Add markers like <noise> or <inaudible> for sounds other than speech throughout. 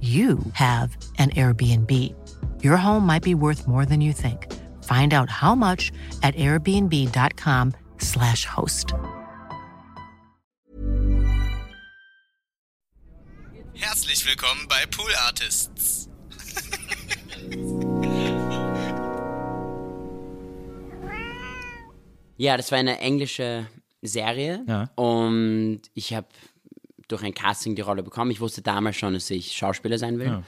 you have an Airbnb. Your home might be worth more than you think. Find out how much at airbnb.com/slash host. Herzlich willkommen bei Pool Artists. Ja, das war eine englische Serie Ja. und ich habe durch ein Casting die Rolle bekommen. Ich wusste damals schon, dass ich Schauspieler sein will. Ja.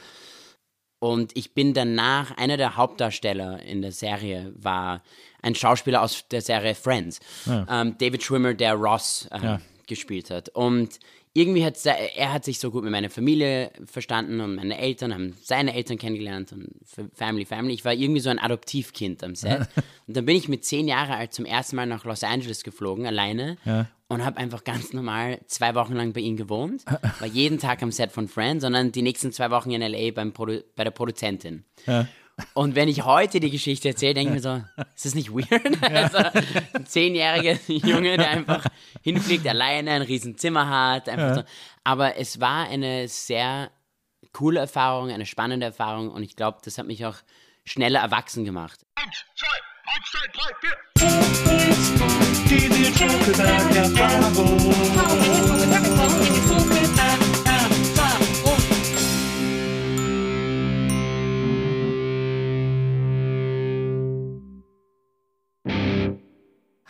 Und ich bin danach, einer der Hauptdarsteller in der Serie war ein Schauspieler aus der Serie Friends. Ähm, David Schwimmer, der Ross ähm, Ja. gespielt hat. Und irgendwie hat er hat sich so gut mit meiner Familie verstanden und meine Eltern haben seine Eltern kennengelernt und Family, Family. Ich war irgendwie so ein Adoptivkind am Set. und dann bin ich mit zehn Jahren alt zum ersten Mal nach Los Angeles geflogen, alleine. Ja. Und habe einfach ganz normal zwei Wochen lang bei ihm gewohnt. War jeden Tag am Set von Friends, sondern die nächsten zwei Wochen in L.A. Beim Produ bei der Produzentin. Und wenn ich heute die Geschichte erzähle, denke ich mir so, ist das nicht weird? <laughs> Also, ein zehnjähriger Junge, der einfach hinfliegt, alleine ein riesen Zimmer hat. Einfach so. Aber es war eine sehr coole Erfahrung, eine spannende Erfahrung und ich glaube, das hat mich auch schneller erwachsen gemacht. Eins, zwei, drei, vier. Give you a joke about your Bible.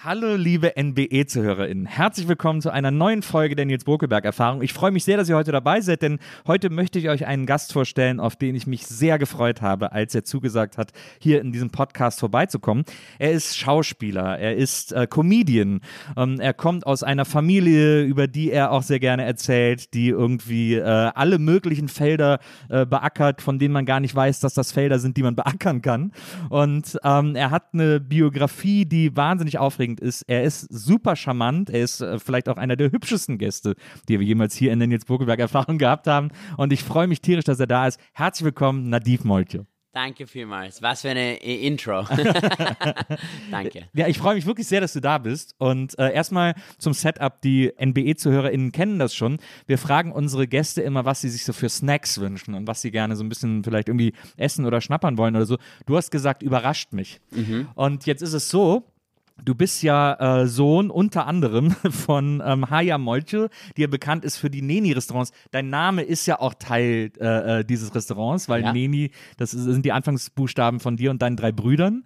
Hallo, liebe NBE-ZuhörerInnen. Herzlich willkommen zu einer neuen Folge der Nils Bokelberg-Erfahrung. Ich freue mich sehr, dass ihr heute dabei seid, denn heute möchte ich euch einen Gast vorstellen, auf den ich mich sehr gefreut habe, als er zugesagt hat, hier in diesem Podcast vorbeizukommen. Er ist Schauspieler, er ist äh, Comedian, ähm, er kommt aus einer Familie, über die er auch sehr gerne erzählt, die irgendwie äh, alle möglichen Felder äh, beackert, von denen man gar nicht weiß, dass das Felder sind, die man beackern kann. Und ähm, er hat eine Biografie, die wahnsinnig aufregend ist. Er ist super charmant. Er ist äh, vielleicht auch einer der hübschesten Gäste, die wir jemals hier in der Nils Burgelberg Erfahrung gehabt haben. Und ich freue mich tierisch, dass er da ist. Herzlich willkommen, Nadiv Moltjo. Danke vielmals. Was für eine äh, Intro. <laughs> <laughs> Danke. Ja, ich freue mich wirklich sehr, dass du da bist. Und äh, erstmal zum Setup. Die NBE-ZuhörerInnen kennen das schon. Wir fragen unsere Gäste immer, was sie sich so für Snacks wünschen und was sie gerne so ein bisschen vielleicht irgendwie essen oder schnappern wollen oder so. Du hast gesagt, überrascht mich. Und jetzt ist es so, Du bist ja äh, Sohn unter anderem <laughs> von ähm, Haya Molche, die ja bekannt ist für die Neni-Restaurants. Dein Name ist ja auch Teil äh, äh, dieses Restaurants, weil Ja. Neni, das sind die Anfangsbuchstaben von dir und deinen drei Brüdern.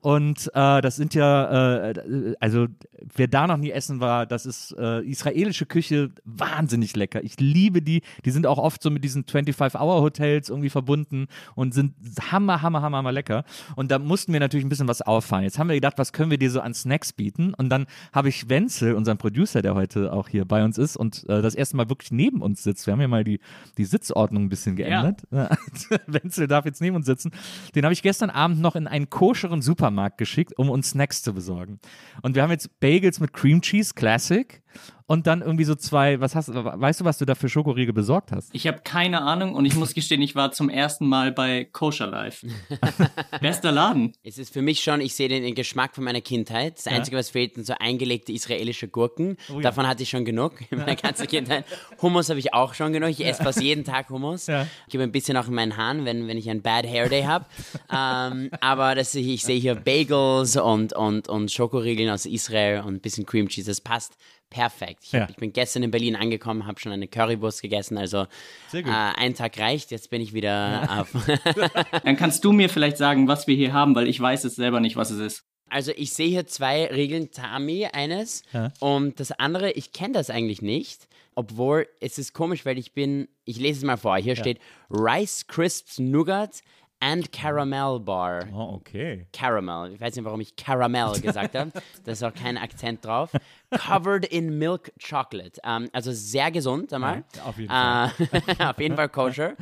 Und äh, das sind ja, äh, also wer da noch nie essen war, das ist äh, israelische Küche, wahnsinnig lecker. Ich liebe die. Die sind auch oft so mit diesen 25-Hour-Hotels irgendwie verbunden und sind hammer, hammer, hammer, hammer lecker. Und da mussten wir natürlich ein bisschen was auffallen. Jetzt haben wir gedacht, was können wir dir so an Snacks bieten? Und dann habe ich Wenzel, unseren Producer, der heute auch hier bei uns ist und äh, das erste Mal wirklich neben uns sitzt. Wir haben ja mal die, die Sitzordnung ein bisschen geändert. <laughs> Wenzel darf jetzt neben uns sitzen. Den habe ich gestern Abend noch in einen koscheren Supermarkt geschickt, um uns Snacks zu besorgen. Und wir haben jetzt Bagels mit Cream Cheese, Classic. Und dann irgendwie so zwei, was hast weißt du, was du da für Schokoriegel besorgt hast? Ich habe keine Ahnung und ich muss gestehen, ich war zum ersten Mal bei Kosher Life. <laughs> Bester Laden. Es ist für mich schon, ich sehe den, den Geschmack von meiner Kindheit. Das Einzige, was fehlt, sind so eingelegte israelische Gurken. Oh ja. Davon hatte ich schon genug in meiner <laughs> ganzen Kindheit. Hummus habe ich auch schon genug. Ich esse fast jeden Tag Hummus. Ja. Ich gebe ein bisschen auch in meinen Haaren, wenn, wenn ich einen Bad Hair Day habe. ähm, aber das, ich sehe hier Bagels und, und, und Schokoriegeln aus Israel und ein bisschen Cream Cheese. Das passt perfekt. Ich, Ja. hab, ich bin gestern in Berlin angekommen, habe schon eine Currywurst gegessen, also Sehr äh, gut. ein Tag reicht, jetzt bin ich wieder auf. <laughs> Dann kannst du mir vielleicht sagen, was wir hier haben, weil ich weiß es selber nicht, was es ist. Also ich sehe hier zwei Regeln Tami, eines und das andere, ich kenne das eigentlich nicht, obwohl es ist komisch, weil ich bin, ich lese es mal vor, hier steht Rice Crisps Nougat and Caramel Bar. Oh, okay. Caramel. Ich weiß nicht, warum ich Caramel gesagt habe. Da ist auch kein Akzent drauf. Covered in Milk Chocolate. Ähm, also sehr gesund einmal. Ja, auf jeden Äh, <laughs> auf jeden Fall koscher.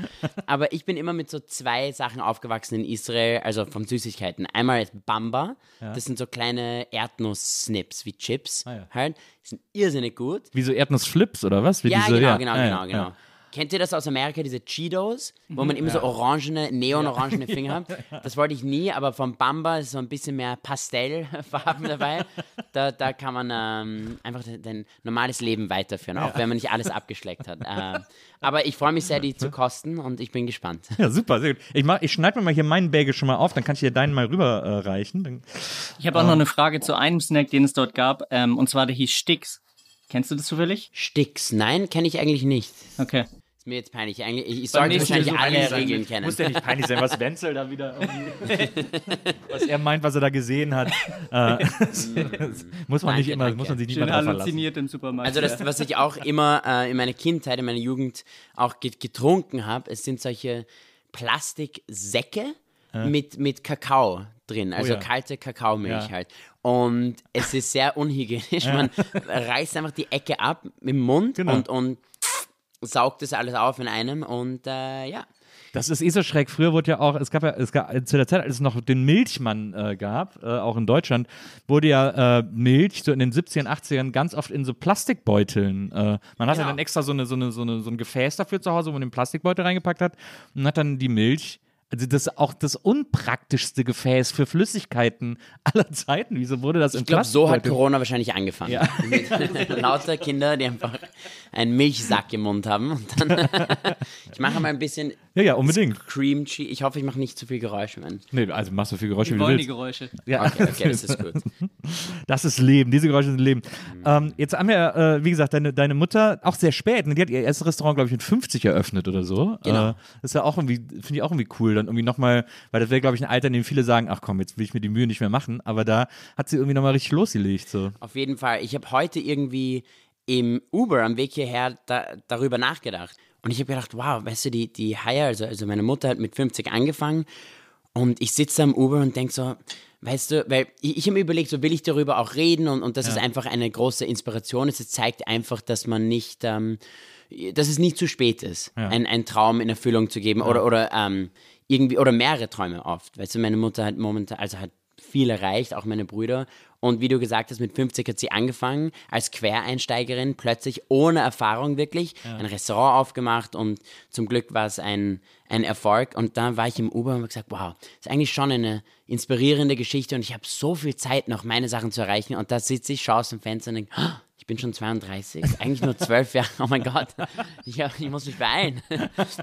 Aber ich bin immer mit so zwei Sachen aufgewachsen in Israel, also von Süßigkeiten. Einmal ist Bamba. Das sind so kleine Erdnuss-Snips wie Chips. Ah, ja. Halt. Die sind irrsinnig gut. Wie so Erdnussflips oder was? Wie Ja, diese, genau, genau, Ah, genau, ja, genau. Ja. Kennt ihr das aus Amerika, diese Cheetos, wo man immer so orangene, neon-orangene Finger <laughs> hat? Das wollte ich nie, aber vom Bamba ist so ein bisschen mehr Pastellfarben dabei. <laughs> Da, da kann man ähm, einfach dein, normales Leben weiterführen, auch wenn man nicht alles abgeschleckt hat. Ähm, aber ich freue mich sehr, die zu kosten und ich bin gespannt. Ja, super, sehr gut. Ich, mach- ich schneide mir mal hier meinen Bagel schon mal auf, dann kann ich dir deinen mal rüberreichen. Äh, Ich habe auch noch eine Frage zu einem Snack, den es dort gab, ähm, und zwar der hieß Sticks. Kennst du das zufällig? Sticks, nein, kenne ich eigentlich nicht. Okay. Ist mir jetzt peinlich. Eigentlich, ich, sollte wahrscheinlich so alle. Regeln kennen. Muss ja nicht peinlich sein, was Wenzel da wieder <laughs> was er meint, was er da gesehen hat. <laughs> Äh, <laughs> muss man nicht Danke, immer, danke. muss man sich nicht Schön mehr drauf verlassen. halluziniert im Supermarkt. Also das, was ich auch immer äh, in meiner Kindheit, in meiner Jugend auch get getrunken habe, es sind solche Plastiksäcke mit, mit Kakao drin, also ja. kalte Kakaomilch Ja. halt. Und es ist sehr unhygienisch. Man reißt einfach die Ecke ab im Mund Genau. und, und saugt das alles auf in einem und äh, ja. Das ist eh so schräg. Früher wurde ja auch, es gab ja, es gab zu der Zeit, als es noch den Milchmann äh, gab, äh, auch in Deutschland, wurde ja äh, Milch so in den 70ern, 80ern ganz oft in so Plastikbeuteln. Äh, man hatte Genau. dann extra so, eine, so, eine, so, eine, so ein Gefäß dafür zu Hause, wo man den Plastikbeutel reingepackt hat und hat dann die Milch. Also das ist auch das unpraktischste Gefäß für Flüssigkeiten <laughs> aller Zeiten. Wieso wurde das in Ich glaube, so hat Corona wahrscheinlich angefangen. Ja. <laughs> Lauter Kinder, die einfach einen Milchsack im Mund haben. Und dann <laughs> ich mache mal ein bisschen Ja, ja, unbedingt. Cream Cheese. Ich hoffe, ich mache nicht zu viel Geräusche, man. Nee, also machst so viel Geräusche, Wir wie du wollen die willst. Geräusche. Ja. Okay, okay, das ist gut. <laughs> Das ist Leben, diese Geräusche sind Leben. Mhm. Ähm, jetzt haben wir, äh, wie gesagt, deine, deine Mutter auch sehr spät. Ne? Die hat ihr erstes Restaurant, glaube ich, mit 50 eröffnet oder so. Genau. Äh, das ist ja auch irgendwie, finde ich auch irgendwie cool. Dann irgendwie nochmal, weil das wäre, glaube ich, ein Alter, in dem viele sagen, ach komm, jetzt will ich mir die Mühe nicht mehr machen. Aber da hat sie irgendwie nochmal richtig losgelegt. So. Auf jeden Fall. Ich habe heute irgendwie im Uber am Weg hierher da, darüber nachgedacht. Und ich habe gedacht, wow, weißt du, die, die Haya, also, also meine Mutter hat mit 50 angefangen und ich sitze am Uber und denke so, weißt du, weil ich, ich habe mir überlegt, so will ich darüber auch reden und, und das ist einfach eine große Inspiration. Es zeigt einfach, dass man nicht, ähm, dass es nicht zu spät ist, ein, einen Traum in Erfüllung zu geben oder, oder ähm, irgendwie, oder mehrere Träume oft. Weißt du, meine Mutter hat momentan, also hat viel erreicht, auch meine Brüder. Und wie du gesagt hast, mit 50 hat sie angefangen als Quereinsteigerin, plötzlich ohne Erfahrung wirklich, ein Restaurant aufgemacht und zum Glück war es ein, ein Erfolg. Und dann war ich im Uber und habe gesagt, wow, ist eigentlich schon eine inspirierende Geschichte und ich habe so viel Zeit noch, meine Sachen zu erreichen. Und da sitze ich, schaue aus dem Fenster und denke, "Ah, ich bin schon 32, eigentlich nur 12 Jahre, oh mein Gott, ich, ich muss mich beeilen.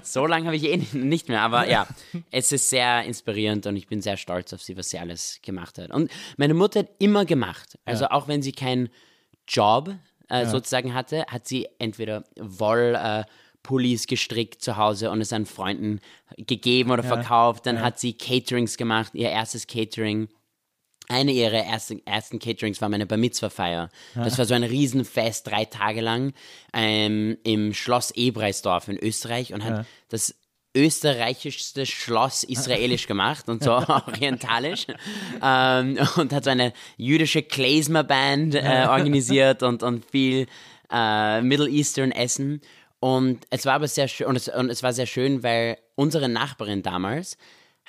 So lange habe ich eh nicht mehr, aber ja, es ist sehr inspirierend und ich bin sehr stolz auf sie, was sie alles gemacht hat. Und meine Mutter hat immer gemacht, also auch wenn sie keinen Job äh, sozusagen hatte, hat sie entweder Woll... Äh, Pullis gestrickt zu Hause und es an Freunden gegeben oder verkauft. Dann hat sie Caterings gemacht, ihr erstes Catering. Eine ihrer ersten, ersten Caterings war meine Bar Mitzvah-Feier. Das war so ein Riesenfest, drei Tage lang, ähm, im Schloss Ebreisdorf in Österreich und hat das österreichischste Schloss israelisch gemacht und so <laughs> orientalisch ähm, und hat so eine jüdische Klezmer-Band äh, organisiert und, und viel äh, Middle Eastern Essen. Und es war aber sehr schön und es, und es war sehr schön, weil unsere Nachbarin damals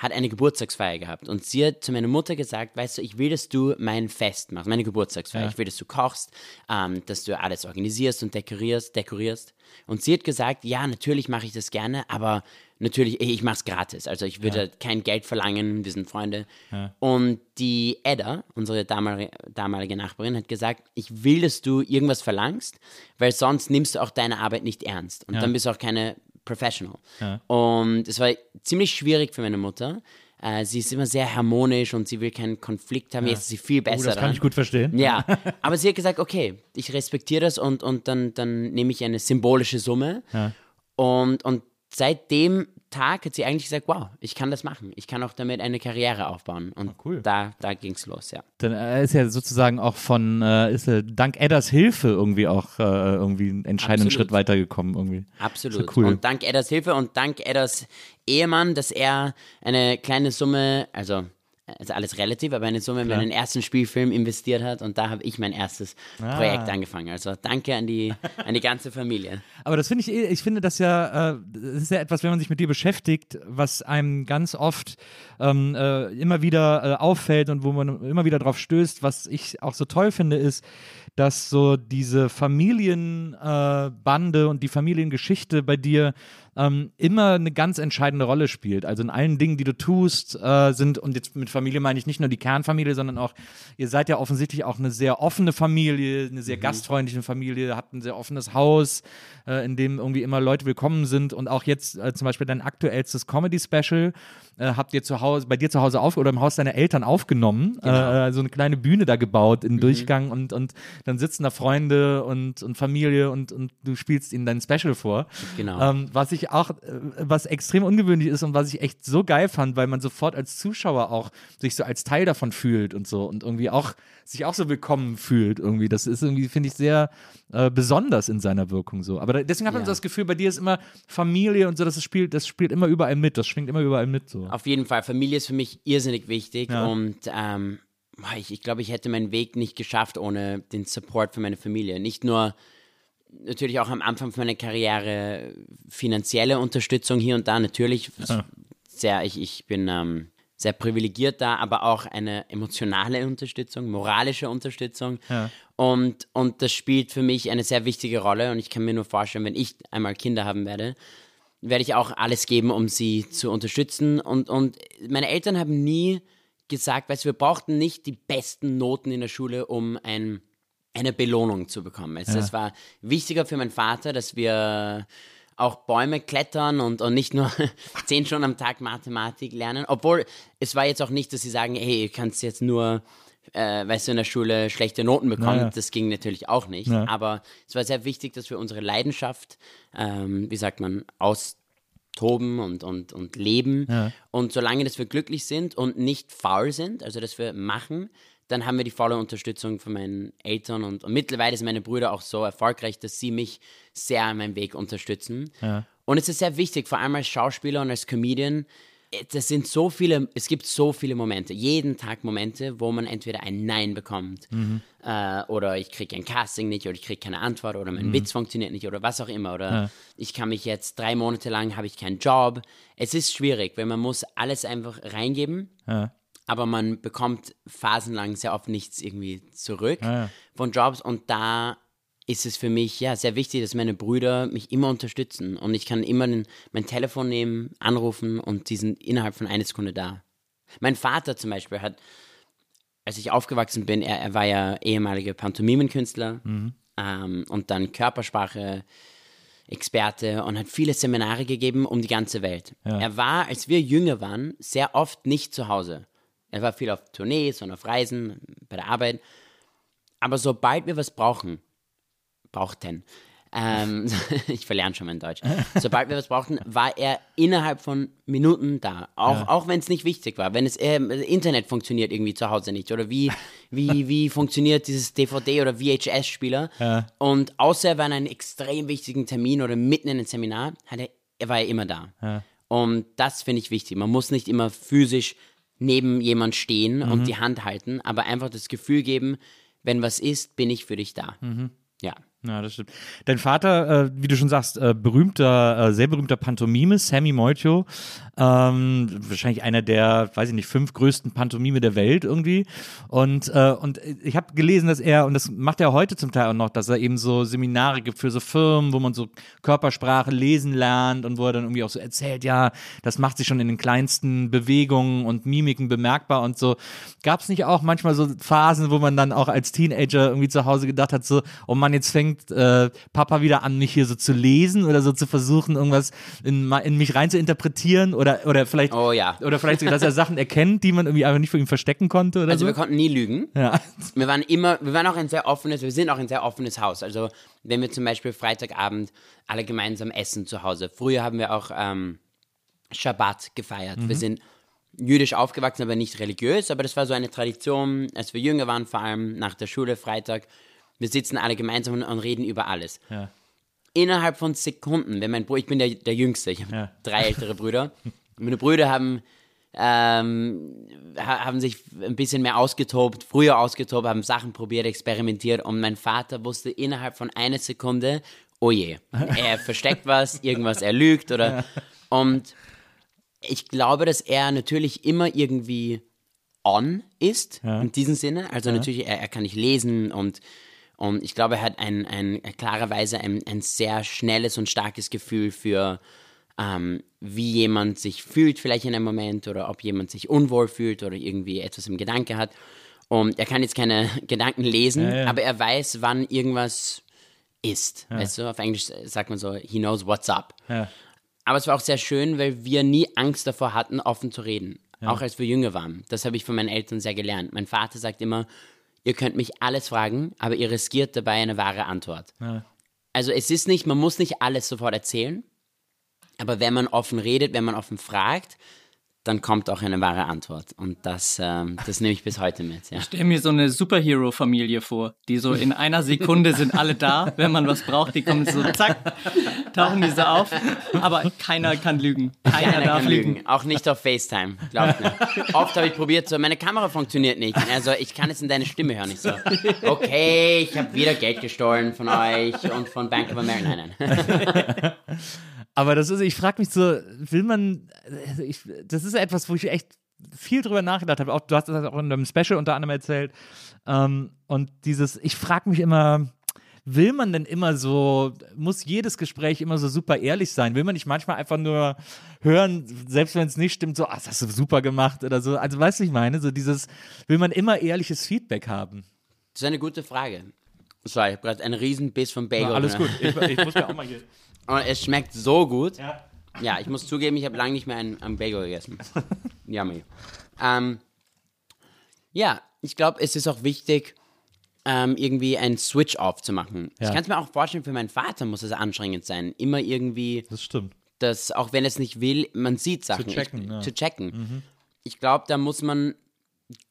hat eine Geburtstagsfeier gehabt und sie hat zu meiner Mutter gesagt, weißt du, ich will, dass du mein Fest machst, meine Geburtstagsfeier. Ich will, dass du kochst, ähm, dass du alles organisierst und dekorierst, dekorierst. Und sie hat gesagt, ja, natürlich mache ich das gerne, aber natürlich, ich mache es gratis. Also ich würde kein Geld verlangen, wir sind Freunde. Und die Edda, unsere damalige, damalige Nachbarin, hat gesagt, ich will, dass du irgendwas verlangst, weil sonst nimmst du auch deine Arbeit nicht ernst. Und dann bist du auch keine Professional. Und es war ziemlich schwierig für meine Mutter. Äh, sie ist immer sehr harmonisch und sie will keinen Konflikt haben. Jetzt ist sie viel besser. Oh, das kann dran. ich gut verstehen. Ja, <laughs> aber sie hat gesagt, okay, ich respektiere das und, und dann, dann nehme ich eine symbolische Summe. Und, und seit dem Tag hat sie eigentlich gesagt, wow, ich kann das machen. Ich kann auch damit eine Karriere aufbauen. Und cool. da, da ging es los, ja. Dann äh, ist ja sozusagen auch von, äh, ist er dank Edders Hilfe irgendwie auch äh, irgendwie einen entscheidenden Absolut. Schritt weitergekommen irgendwie. Absolut. Ja cool. Und dank Edders Hilfe und dank Edders Ehemann, dass er eine kleine Summe, also, also alles relativ, aber eine Summe in meinen ersten Spielfilm investiert hat und da habe ich mein erstes Ah. Projekt angefangen. Also danke an die, an die ganze Familie. <laughs> Aber das finde ich, eh- ich finde das ja, äh, das ist ja etwas, wenn man sich mit dir beschäftigt, was einem ganz oft ähm, äh, immer wieder äh, auffällt und wo man immer wieder drauf stößt, was ich auch so toll finde, ist, dass so diese Familienbande äh, und die Familiengeschichte bei dir ähm, immer eine ganz entscheidende Rolle spielt. Also in allen Dingen, die du tust, äh, sind, und jetzt mit Familie meine ich nicht nur die Kernfamilie, sondern auch, ihr seid ja offensichtlich auch eine sehr offene Familie, eine sehr gastfreundliche Familie, habt ein sehr offenes Haus, äh, in dem irgendwie immer Leute willkommen sind und auch jetzt äh, zum Beispiel dein aktuellstes Comedy-Special äh, habt ihr zu Hause, bei dir zu Hause auf oder im Haus deiner Eltern aufgenommen, äh, so eine kleine Bühne da gebaut im Durchgang und, und dann sitzen da Freunde und, und Familie und, und du spielst ihnen dein Special vor. Genau. Ähm, was ich auch, äh, was extrem ungewöhnlich ist und was ich echt so geil fand, weil man sofort als Zuschauer auch sich so als Teil davon fühlt und so und irgendwie auch sich auch so willkommen fühlt irgendwie. Das ist irgendwie, finde ich, sehr äh, besonders in seiner Wirkung so. Aber da, deswegen hat man Ja. so das Gefühl, bei dir ist immer Familie und so, das spielt, das spielt immer überall mit, das schwingt immer überall mit so. Auf jeden Fall, Familie ist für mich irrsinnig wichtig Ja. und ähm, ich, ich glaube, ich hätte meinen Weg nicht geschafft ohne den Support von meiner Familie. Nicht nur natürlich auch am Anfang meiner Karriere finanzielle Unterstützung hier und da, natürlich sehr, ich, ich bin ähm, sehr privilegiert da, aber auch eine emotionale Unterstützung, moralische Unterstützung. Und, und das spielt für mich eine sehr wichtige Rolle und ich kann mir nur vorstellen, wenn ich einmal Kinder haben werde, werde ich auch alles geben, um sie zu unterstützen. Und, und meine Eltern haben nie gesagt, weißt du, wir brauchten nicht die besten Noten in der Schule, um ein, eine Belohnung zu bekommen. Also Das war wichtiger für meinen Vater, dass wir auch Bäume klettern und, und nicht nur <laughs> zehn Stunden am Tag Mathematik lernen. Obwohl, es war jetzt auch nicht, dass sie sagen, hey, du kannst jetzt nur, äh, weißt du, in der Schule schlechte Noten bekommen. Naja. Das ging natürlich auch nicht. Ja. Aber es war sehr wichtig, dass wir unsere Leidenschaft, ähm, wie sagt man, austoben und, und, und leben. Und solange, dass wir glücklich sind und nicht faul sind, also dass wir machen, dann haben wir die volle Unterstützung von meinen Eltern und, und mittlerweile sind meine Brüder auch so erfolgreich, dass sie mich sehr an meinem Weg unterstützen. Und es ist sehr wichtig, vor allem als Schauspieler und als Comedian, äh, das sind so viele, es gibt so viele Momente, jeden Tag Momente, wo man entweder ein Nein bekommt äh, oder ich kriege ein Casting nicht oder ich kriege keine Antwort oder mein Witz funktioniert nicht oder was auch immer oder ich kann mich jetzt drei Monate lang, habe ich keinen Job. Es ist schwierig, weil man muss alles einfach reingeben Ja. Aber man bekommt phasenlang sehr oft nichts irgendwie zurück ja. von Jobs und da ist es für mich ja sehr wichtig, dass meine Brüder mich immer unterstützen und ich kann immer den, mein Telefon nehmen, anrufen und die sind innerhalb von einer Sekunde da. Mein Vater zum Beispiel hat, als ich aufgewachsen bin, er, er war ja ehemaliger Pantomimenkünstler ähm, und dann Körpersprache. Experte und hat viele Seminare gegeben um die ganze Welt. Er war, als wir jünger waren, sehr oft nicht zu Hause. Er war viel auf Tournees und auf Reisen, bei der Arbeit. Aber sobald wir was brauchen, brauchten, ähm, <laughs> ich verlerne schon mein Deutsch. Sobald wir was brauchten, war er innerhalb von Minuten da. Auch, auch wenn es nicht wichtig war. Wenn es ähm, Internet funktioniert irgendwie zu Hause nicht. Oder wie, wie, wie <laughs> funktioniert dieses DVD- oder VHS-Spieler. Und außer er war in einem extrem wichtigen Termin oder mitten in einem Seminar, er, war er immer da. Und das finde ich wichtig. Man muss nicht immer physisch neben jemand stehen und die Hand halten, aber einfach das Gefühl geben, wenn was ist, bin ich für dich da. Ja. Ja, das stimmt. Dein Vater, äh, wie du schon sagst, äh, berühmter, äh, sehr berühmter Pantomime, Sammy Moitio, ähm, wahrscheinlich einer der, weiß ich nicht, fünf größten Pantomime der Welt irgendwie. Und, äh, und ich habe gelesen, dass er, und das macht er heute zum Teil auch noch, dass er eben so Seminare gibt für so Firmen, wo man so Körpersprache lesen lernt und wo er dann irgendwie auch so erzählt, ja, das macht sich schon in den kleinsten Bewegungen und Mimiken bemerkbar und so. Gab es nicht auch manchmal so Phasen, wo man dann auch als Teenager irgendwie zu Hause gedacht hat, so, oh Mann, jetzt fängt fängt äh, Papa wieder an, mich hier so zu lesen oder so zu versuchen, irgendwas in, in mich rein zu interpretieren oder, oder vielleicht, Oh ja. oder vielleicht sogar, dass er Sachen erkennt, die man irgendwie einfach nicht vor ihm verstecken konnte oder Also so. wir konnten nie lügen. ja. Wir waren immer, wir waren auch ein sehr offenes, wir sind auch ein sehr offenes Haus. Also wenn wir zum Beispiel Freitagabend alle gemeinsam essen zu Hause. Früher haben wir auch ähm, Schabbat gefeiert. Wir sind jüdisch aufgewachsen, aber nicht religiös. Aber das war so eine Tradition, als wir jünger waren, vor allem nach der Schule, Freitag. Wir sitzen alle gemeinsam und, und reden über alles. Ja. Innerhalb von Sekunden, wenn mein Bruder, ich bin der, der Jüngste, ich habe Ja. drei ältere <laughs> Brüder. Meine Brüder haben ähm, ha- haben sich ein bisschen mehr ausgetobt, früher ausgetobt, haben Sachen probiert, experimentiert und mein Vater wusste innerhalb von einer Sekunde, oh je, <laughs> er versteckt was, irgendwas er lügt oder und ich glaube, dass er natürlich immer irgendwie on ist, in diesem Sinne. Also natürlich, er, er kann nicht lesen und, und ich glaube, er hat ein, ein, klarerweise ein, ein sehr schnelles und starkes Gefühl für, ähm, wie jemand sich fühlt, vielleicht in einem Moment, oder ob jemand sich unwohl fühlt oder irgendwie etwas im Gedanke hat. Und er kann jetzt keine <laughs> Gedanken lesen, Ja, ja. aber er weiß, wann irgendwas ist. Weißt du, auf Englisch sagt man so, he knows what's up. Ja. Aber es war auch sehr schön, weil wir nie Angst davor hatten, offen zu reden. Auch als wir jünger waren. Das habe ich von meinen Eltern sehr gelernt. Mein Vater sagt immer, ihr könnt mich alles fragen, aber ihr riskiert dabei eine wahre Antwort. Also es ist nicht, man muss nicht alles sofort erzählen, aber wenn man offen redet, wenn man offen fragt, dann kommt auch eine wahre Antwort. Und das, ähm, das nehme ich bis heute mit. Ja. Stell mir so eine Superhero-Familie vor, die so in einer Sekunde sind alle da, wenn man was braucht, die kommen so zack, tauchen die so auf, aber keiner kann lügen. Keiner, Keiner darf lügen. lügen. Auch nicht auf FaceTime. Glaubt mir. Oft habe ich probiert, so, meine Kamera funktioniert nicht. Also, ich kann es in deine Stimme hören. Ich so, okay, ich habe wieder Geld gestohlen von euch und von Bank of America. Nein, nein. Aber das ist, ich frage mich so, will man, also ich, das ist etwas, wo ich echt viel drüber nachgedacht habe. Auch, du hast das auch in einem Special unter anderem erzählt. Ähm, und dieses, ich frage mich immer, will man denn immer so, muss jedes Gespräch immer so super ehrlich sein? Will man nicht manchmal einfach nur hören, selbst wenn es nicht stimmt, so, ah, das hast du super gemacht oder so? Also, weißt du, ich meine, so dieses, will man immer ehrliches Feedback haben? Das ist eine gute Frage. Sorry, ich habe gerade einen riesen Biss vom Bagel. alles drin. gut. Ich, ich muss mir auch mal hier. <laughs> Und es schmeckt so gut. Ja. Ja, ich muss zugeben, ich habe lange nicht mehr einen, einen Bagel gegessen. <laughs> Yummy. Ähm, ja, ich glaube, es ist auch wichtig, ähm, irgendwie einen Switch-Off zu machen. Ja. Ich kann es mir auch vorstellen, für meinen Vater muss es anstrengend sein, immer irgendwie, Das stimmt. dass, auch wenn er es nicht will, man sieht Sachen. checken, ich, ja. Mhm. Zu checken. Ich glaube, da muss man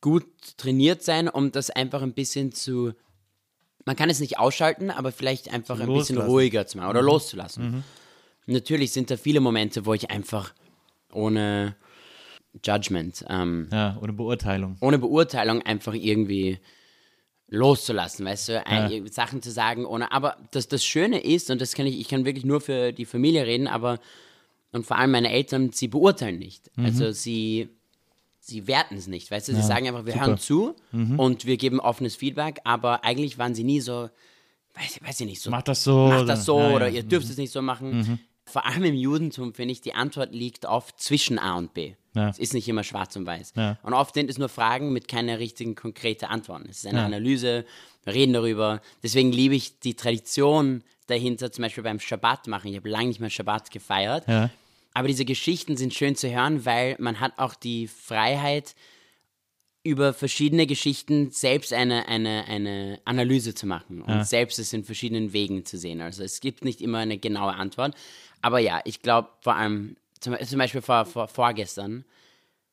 gut trainiert sein, um das einfach ein bisschen zu. Man kann es nicht ausschalten, aber vielleicht einfach ein bisschen ruhiger zu machen Mhm. oder loszulassen. Natürlich sind da viele Momente, wo ich einfach ohne Judgment, ähm, Ja, ohne Beurteilung. ohne Beurteilung einfach irgendwie loszulassen, weißt du, ein, Sachen zu sagen, ohne, aber das, das Schöne ist, und das kann ich, ich kann wirklich nur für die Familie reden, aber, und vor allem meine Eltern, sie beurteilen nicht. Mhm. Also sie, sie werten es nicht, weißt du, sie sagen einfach, wir hören zu Mhm. und wir geben offenes Feedback, aber eigentlich waren sie nie so, weiß, weiß ich nicht, so, Mach das so. macht das so Ja, ja. oder ihr dürft es nicht so machen. Vor allem im Judentum, finde ich, die Antwort liegt oft zwischen A und B. Ja. Es ist nicht immer schwarz und weiß. Ja. Und oft sind es nur Fragen mit keiner richtigen konkreten Antworten. Es ist eine Ja. Analyse, wir reden darüber. Deswegen liebe ich die Tradition dahinter, zum Beispiel beim Schabbat machen. Ich habe lange nicht mehr Schabbat gefeiert. Ja. Aber diese Geschichten sind schön zu hören, weil man hat auch die Freiheit, über verschiedene Geschichten selbst eine, eine, eine Analyse zu machen und selbst es in verschiedenen Wegen zu sehen. Also es gibt nicht immer eine genaue Antwort. Aber ja, ich glaube vor allem, zum, zum Beispiel vor, vor, vorgestern,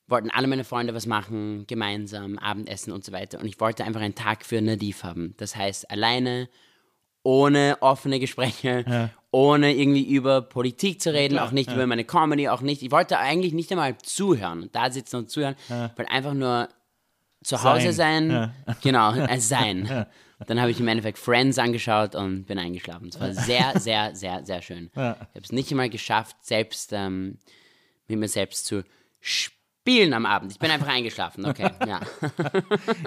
wollten alle meine Freunde was machen, gemeinsam, Abendessen und so weiter. Und ich wollte einfach einen Tag für Nadiv haben. Das heißt, alleine, ohne offene Gespräche, ohne irgendwie über Politik zu reden, auch nicht über meine Comedy, auch nicht. Ich wollte eigentlich nicht einmal zuhören, da sitzen und zuhören, weil einfach nur zu Hause sein, Ja. <laughs> genau, ein Sein. Dann habe ich im Endeffekt Friends angeschaut und bin eingeschlafen. Es war sehr, <laughs> sehr, sehr, sehr schön. Ich habe es nicht einmal geschafft, selbst ähm, mit mir selbst zu spielen am Abend. Ich bin einfach eingeschlafen, okay, <laughs> ja.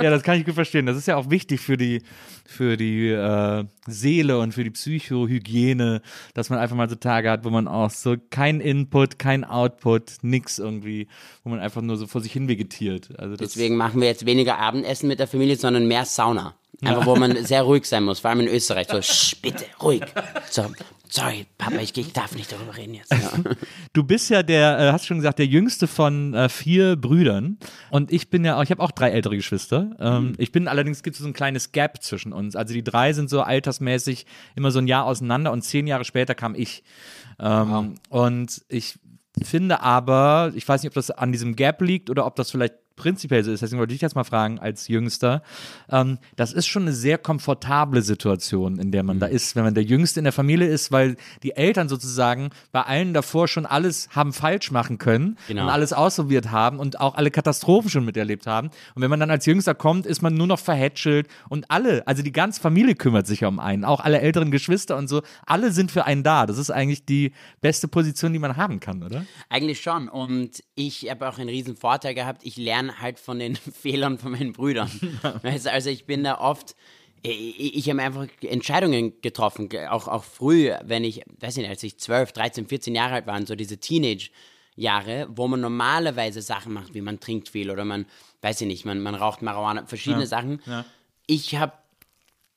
Ja, das kann ich gut verstehen. Das ist ja auch wichtig für die, für die äh, Seele und für die Psychohygiene, dass man einfach mal so Tage hat, wo man auch so kein Input, kein Output, nix irgendwie, wo man einfach nur so vor sich hin vegetiert. Also Deswegen machen wir jetzt weniger Abendessen mit der Familie, sondern mehr Sauna. Einfach, wo man sehr ruhig sein muss, vor allem in Österreich. So, Sch, bitte, ruhig. So, sorry, Papa, ich, ich darf nicht darüber reden jetzt. Ja. Du bist ja der, äh, hast schon gesagt, der jüngste von äh, vier Brüdern. Und ich bin ja auch, ich habe auch drei ältere Geschwister. Ähm, Ich bin allerdings, gibt es so ein kleines Gap zwischen uns. Also die drei sind so altersmäßig immer so ein Jahr auseinander und zehn Jahre später kam ich. Ähm, Und ich finde aber, ich weiß nicht, ob das an diesem Gap liegt oder ob das vielleicht prinzipiell so ist, deswegen wollte ich jetzt mal fragen, als Jüngster, ähm, das ist schon eine sehr komfortable Situation, in der man Mhm. da ist, wenn man der Jüngste in der Familie ist, weil die Eltern sozusagen bei allen davor schon alles haben falsch machen können Genau. und alles ausprobiert haben und auch alle Katastrophen schon miterlebt haben. Und wenn man dann als Jüngster kommt, ist man nur noch verhätschelt und alle, also die ganze Familie kümmert sich um einen, auch alle älteren Geschwister und so, alle sind für einen da. Das ist eigentlich die beste Position, die man haben kann, oder? Eigentlich schon. Und ich habe auch einen riesen Vorteil gehabt. Ich lerne halt von den <laughs> Fehlern von meinen Brüdern. <laughs> Weißt also ich bin da oft, ich, ich habe einfach Entscheidungen getroffen, ge- auch, auch früh, wenn ich, weiß nicht, als ich 12, 13, 14 Jahre alt war, und so diese Teenage-Jahre, wo man normalerweise Sachen macht, wie man trinkt viel oder man, weiß ich nicht, man, man raucht Marihuana, verschiedene Sachen. Ich habe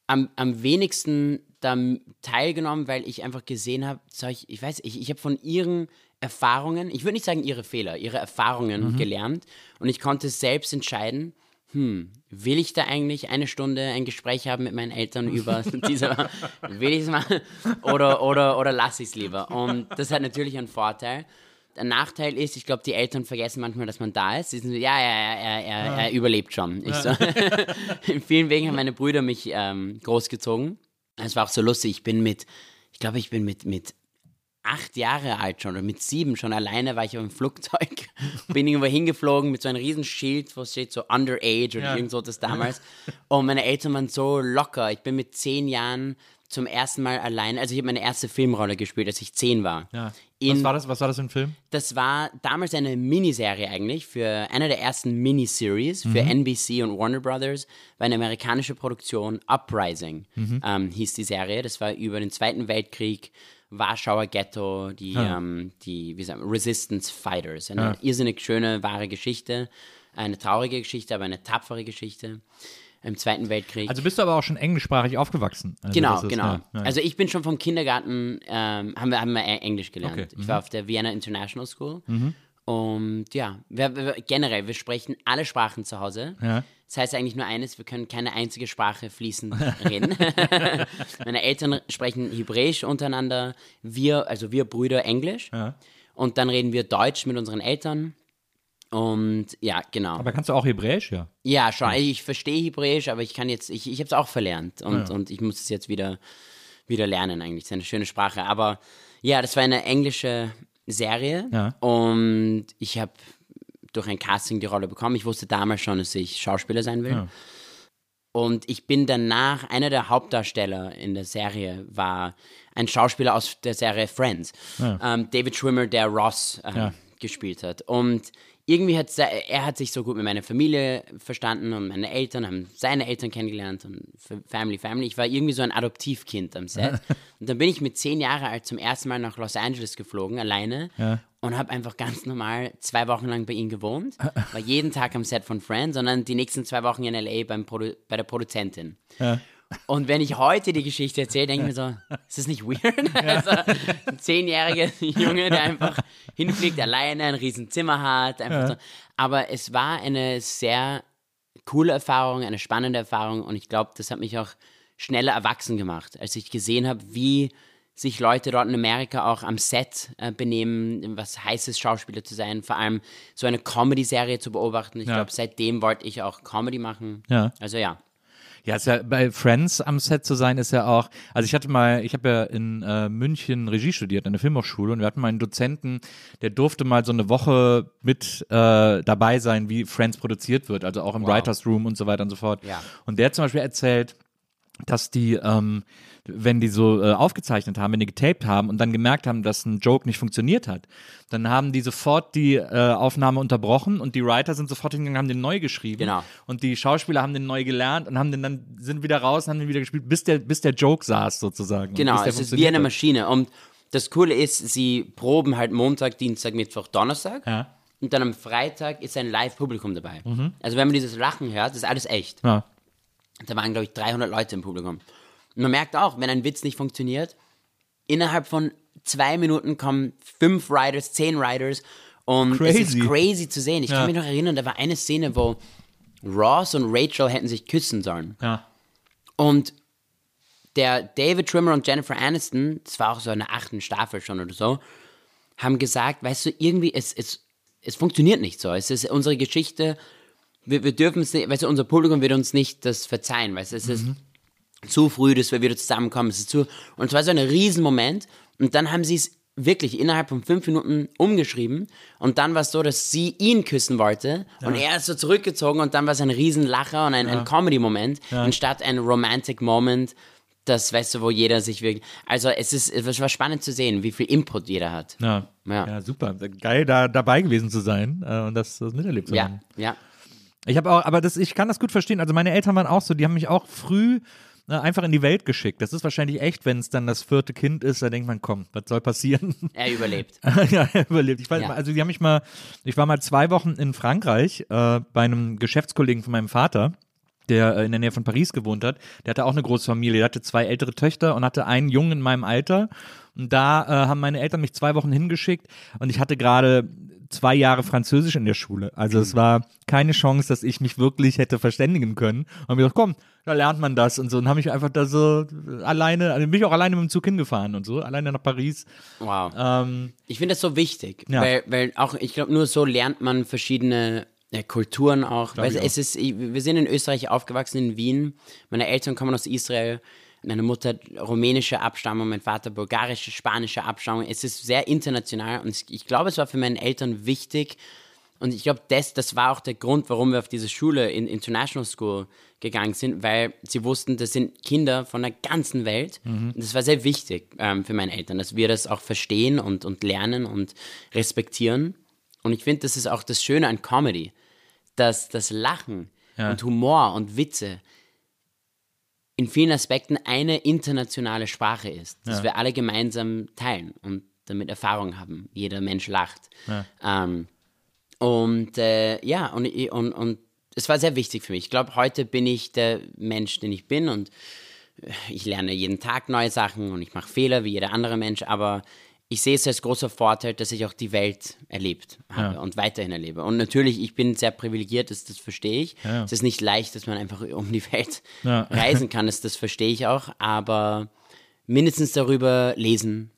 am, am wenigsten da teilgenommen, weil ich einfach gesehen habe, ich, ich weiß, ich, ich habe von ihren Erfahrungen, ich würde nicht sagen ihre Fehler, ihre Erfahrungen gelernt und ich konnte selbst entscheiden, hm, will ich da eigentlich eine Stunde ein Gespräch haben mit meinen Eltern über <laughs> diese, will ich es mal oder, oder, oder lasse ich es lieber? Und das hat natürlich einen Vorteil. Der Nachteil ist, ich glaube, die Eltern vergessen manchmal, dass man da ist. Sie sind so, ja, ja, ja, er, er, er überlebt schon. Ich so, <laughs> in vielen Wegen haben meine Brüder mich ähm, großgezogen. Es war auch so lustig. Ich bin mit, ich glaube, ich bin mit, mit acht Jahre alt schon oder mit sieben schon alleine war ich auf dem Flugzeug, <laughs> bin irgendwo hingeflogen mit so einem riesen Schild, wo steht so Underage oder irgend so das damals. Und meine Eltern waren so locker. Ich bin mit zehn Jahren zum ersten Mal allein, also ich habe meine erste Filmrolle gespielt, als ich zehn war. Was In, war das? Was war das für ein Film? das war damals eine Miniserie eigentlich für eine der ersten Miniseries für NBC und Warner Brothers. War eine amerikanische Produktion. Uprising ähm, hieß die Serie. Das war über den Zweiten Weltkrieg, Warschauer Ghetto, die, ähm, die wie sagen, Resistance Fighters. Eine irrsinnig schöne, wahre Geschichte. Eine traurige Geschichte, aber eine tapfere Geschichte im Zweiten Weltkrieg. Also bist du aber auch schon englischsprachig aufgewachsen. Also Genau, ist- genau. ja, ja. Also ich bin schon vom Kindergarten, ähm, haben, wir, haben wir Englisch gelernt. Okay, mhm. Ich war auf der Vienna International School. Und ja, wir, wir, generell, wir sprechen alle Sprachen zu Hause. Ja. Das heißt eigentlich nur eines, wir können keine einzige Sprache fließend <laughs> reden. <laughs> Meine Eltern sprechen Hebräisch untereinander, wir, also wir Brüder Englisch. Und dann reden wir Deutsch mit unseren Eltern. Und ja, genau. aber kannst du auch Hebräisch, ja? Ja, schon. Ich verstehe Hebräisch, aber ich kann jetzt, ich, ich habe es auch verlernt und, und ich muss es jetzt wieder, wieder lernen eigentlich. Das ist eine schöne Sprache. Aber ja, das war eine englische Serie Ja. und ich habe durch ein Casting die Rolle bekommen. Ich wusste damals schon, dass ich Schauspieler sein will. Und ich bin danach, einer der Hauptdarsteller in der Serie war ein Schauspieler aus der Serie Friends. Ähm, David Schwimmer, der Ross ähm, Ja. gespielt hat. Und irgendwie hat er hat sich so gut mit meiner Familie verstanden und meine Eltern haben seine Eltern kennengelernt und Family, Family. Ich war irgendwie so ein Adoptivkind am Set. und dann bin ich mit zehn Jahren alt zum ersten Mal nach Los Angeles geflogen, alleine. Und habe einfach ganz normal zwei Wochen lang bei ihm gewohnt. War jeden Tag am Set von Friends, sondern die nächsten zwei Wochen in L.A. Beim Produ bei der Produzentin. Und wenn ich heute die Geschichte erzähle, denke ich mir so, ist das nicht weird? Also, ein zehnjähriger Junge, der einfach hinfliegt, alleine ein riesen Zimmer hat. Einfach so. Aber es war eine sehr coole Erfahrung, eine spannende Erfahrung und ich glaube, das hat mich auch schneller erwachsen gemacht, als ich gesehen habe, wie sich Leute dort in Amerika auch am Set äh, benehmen, was heißt es, Schauspieler zu sein, vor allem so eine Comedy-Serie zu beobachten. Ich Ja. glaube, seitdem wollte ich auch Comedy machen. Ja. Also ja. Ja, ist ja bei Friends am Set zu sein, ist ja auch. Also ich hatte mal, ich habe ja in äh, München Regie studiert, an der Filmhochschule, und wir hatten mal einen Dozenten, der durfte mal so eine Woche mit äh, dabei sein, wie Friends produziert wird, also auch im Writers Room und so weiter und so fort. Ja. Und der hat zum Beispiel erzählt, dass die, ähm, wenn die so äh, aufgezeichnet haben, wenn die getaped haben und dann gemerkt haben, dass ein Joke nicht funktioniert hat, dann haben die sofort die äh, Aufnahme unterbrochen und die Writer sind sofort hingegangen, haben den neu geschrieben. Genau. Und die Schauspieler haben den neu gelernt und haben den dann, sind wieder raus und haben den wieder gespielt, bis der, bis der Joke saß sozusagen. Genau, es ist wie eine. Maschine. Und das Coole ist, sie proben halt Montag, Dienstag, Mittwoch, Donnerstag. Ja. Mhm. Und dann am Freitag ist ein Live-Publikum dabei. Also wenn man dieses Lachen hört, ist alles echt. Ja. Da waren, glaube ich, 300 Leute im Publikum. Man merkt auch, wenn ein Witz nicht funktioniert, innerhalb von zwei Minuten kommen fünf Riders, zehn Riders und es Crazy. ist crazy zu sehen. Ich Ja. kann mich noch erinnern, da war eine Szene, wo Ross und Rachel hätten sich küssen sollen. Ja. Und der David Trimmer und Jennifer Aniston, das war auch so in der achten Staffel schon oder so, haben gesagt, weißt du, irgendwie, es, es, es funktioniert nicht so. Es ist unsere Geschichte, wir, wir dürfen es nicht, weißt du, unser Publikum wird uns nicht das verzeihen, weißt du, es ist zu früh, dass wir wieder zusammenkommen, es ist zu, und es war so ein Riesenmoment und dann haben sie es wirklich innerhalb von fünf Minuten umgeschrieben und dann war es so, dass sie ihn küssen wollte und er ist so zurückgezogen und dann war es ein Riesenlacher und ein, ein Comedy-Moment anstatt ein Romantic Moment, das, weißt du, wo jeder sich wirklich, also es ist, es war spannend zu sehen, wie viel Input jeder hat. Ja. Ja. ja, super. Geil, da dabei gewesen zu sein äh, und das, das miterlebt zu haben. Ja, ja. Ich habe auch, aber das, ich kann das gut verstehen. Also meine Eltern waren auch so, die haben mich auch früh einfach in die Welt geschickt. Das ist wahrscheinlich echt, wenn es dann das vierte Kind ist, da denkt man, komm, was soll passieren? Er überlebt. <laughs> ja, er überlebt. Ich weiß, Ja. also die haben mich mal, ich war mal zwei Wochen in Frankreich äh, bei einem Geschäftskollegen von meinem Vater, der äh, in der Nähe von Paris gewohnt hat. Der hatte auch eine große Familie, der hatte zwei ältere Töchter und hatte einen Jungen in meinem Alter. Und da äh, haben meine Eltern mich zwei Wochen hingeschickt und ich hatte gerade zwei Jahre Französisch in der Schule. Also es war keine Chance, dass ich mich wirklich hätte verständigen können. Und hab mir gedacht, komm, da lernt man das und so. Und habe mich einfach da so alleine, also bin ich auch alleine mit dem Zug hingefahren und so, alleine nach Paris. Wow. Ähm, Ich finde das so wichtig, Ja. weil, weil auch, ich glaube, nur so lernt man verschiedene äh, Kulturen auch. Weil ich es ist, ich- wir sind in Österreich aufgewachsen, in Wien. Meine Eltern kommen aus Israel. Meine Mutter rumänische Abstammung, mein Vater bulgarische, spanische Abstammung. Es ist sehr international und ich- glaube, es war für meine Eltern wichtig. Und ich glaube, das, das war auch der Grund, warum wir auf diese Schule in International School gegangen sind, weil sie wussten, das sind Kinder von der ganzen Welt. Und das war sehr wichtig ähm, für meine Eltern, dass wir das auch verstehen und, und lernen und respektieren. Und ich finde, das ist auch das Schöne an Comedy, dass das Lachen und Humor und Witze in vielen Aspekten eine internationale Sprache ist, dass wir alle gemeinsam teilen und damit Erfahrung haben. Jeder Mensch lacht. Ähm, und äh, ja, und, und, und es war sehr wichtig für mich. Ich glaube, heute bin ich der Mensch, den ich bin und ich lerne jeden Tag neue Sachen und ich mache Fehler wie jeder andere Mensch, aber ich sehe es als großer Vorteil, dass ich auch die Welt erlebt habe und weiterhin erlebe. Und natürlich, ich bin sehr privilegiert, das, das verstehe ich. Es ist nicht leicht, dass man einfach um die Welt Ja. <laughs> reisen kann, das, das verstehe ich auch, aber mindestens darüber lesen,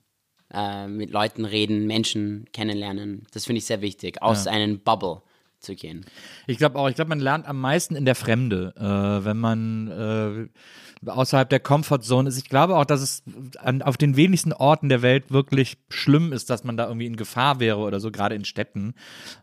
äh, mit Leuten reden, Menschen kennenlernen, das finde ich sehr wichtig, aus einem Bubble zu gehen. Ich glaube auch, ich glaube, man lernt am meisten in der Fremde, äh, wenn man äh, außerhalb der Comfortzone ist. Ich glaube auch, dass es an, auf den wenigsten Orten der Welt wirklich schlimm ist, dass man da irgendwie in Gefahr wäre oder so, gerade in Städten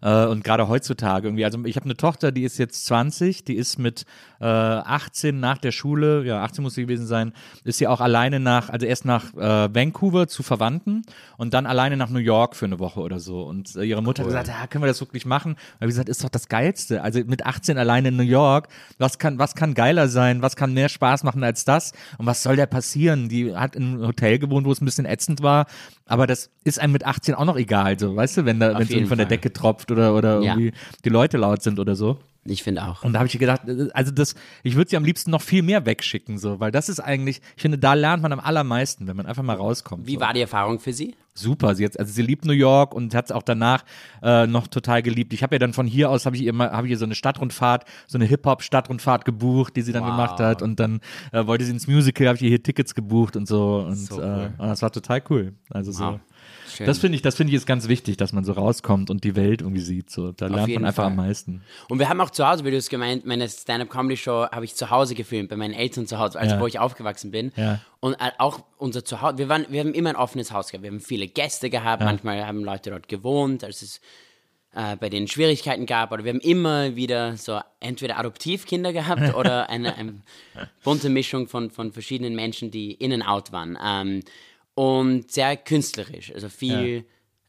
äh, und gerade heutzutage irgendwie. Also ich habe eine Tochter, die ist jetzt 20, die ist mit äh, 18 nach der Schule, ja 18 muss sie gewesen sein, ist sie auch alleine nach, also erst nach äh, Vancouver zu Verwandten und dann alleine nach New York für eine Woche oder so. Und äh, ihre Mutter hat gesagt, ja, können wir das wirklich machen? Und wie gesagt, ist doch das Geilste. Also mit 18 alleine in New York, was kann, was kann geiler sein? Was kann mehr Spaß machen als das? Und was soll da passieren? Die hat in einem Hotel gewohnt, wo es ein bisschen ätzend war. Aber das ist einem mit 18 auch noch egal, so, weißt du, wenn da, wenn es von der Fall. Decke tropft oder, oder Ja. irgendwie die Leute laut sind oder so. Ich finde auch. Und da habe ich gedacht, also das, ich würde sie am liebsten noch viel mehr wegschicken, so, weil das ist eigentlich, ich finde, da lernt man am allermeisten, wenn man einfach mal rauskommt. Wie so. war die Erfahrung für Sie? Super, sie jetzt, also sie liebt New York und hat es auch danach äh, noch total geliebt. Ich habe ja dann von hier aus habe ich ihr mal, habe ich ihr so eine Stadtrundfahrt, so eine Hip Hop Stadtrundfahrt gebucht, die sie dann Wow. gemacht hat und dann äh, wollte sie ins Musical, habe ich ihr hier Tickets gebucht und so und So äh, cool. und das war total cool. Also so. Schön. Das finde ich, das finde ich ist ganz wichtig, dass man so rauskommt und die Welt irgendwie sieht. So, da lernt jeden man einfach Fall. am meisten. Und wir haben auch zu Hause, wie du es gemeint, meine Stand-Up-Comedy-Show habe ich zu Hause gefilmt, bei meinen Eltern zu Hause, also Ja. wo ich aufgewachsen bin. Ja. Und äh, auch unser Zuhause, wir, waren, wir haben immer ein offenes Haus gehabt. Wir haben viele Gäste gehabt, manchmal haben Leute dort gewohnt. Also es äh, bei denen Schwierigkeiten gab. Oder wir haben immer wieder so entweder Adoptivkinder gehabt oder eine, eine <laughs> bunte Mischung von, von verschiedenen Menschen, die in and out waren. Ähm, und sehr künstlerisch. Also viel. Ja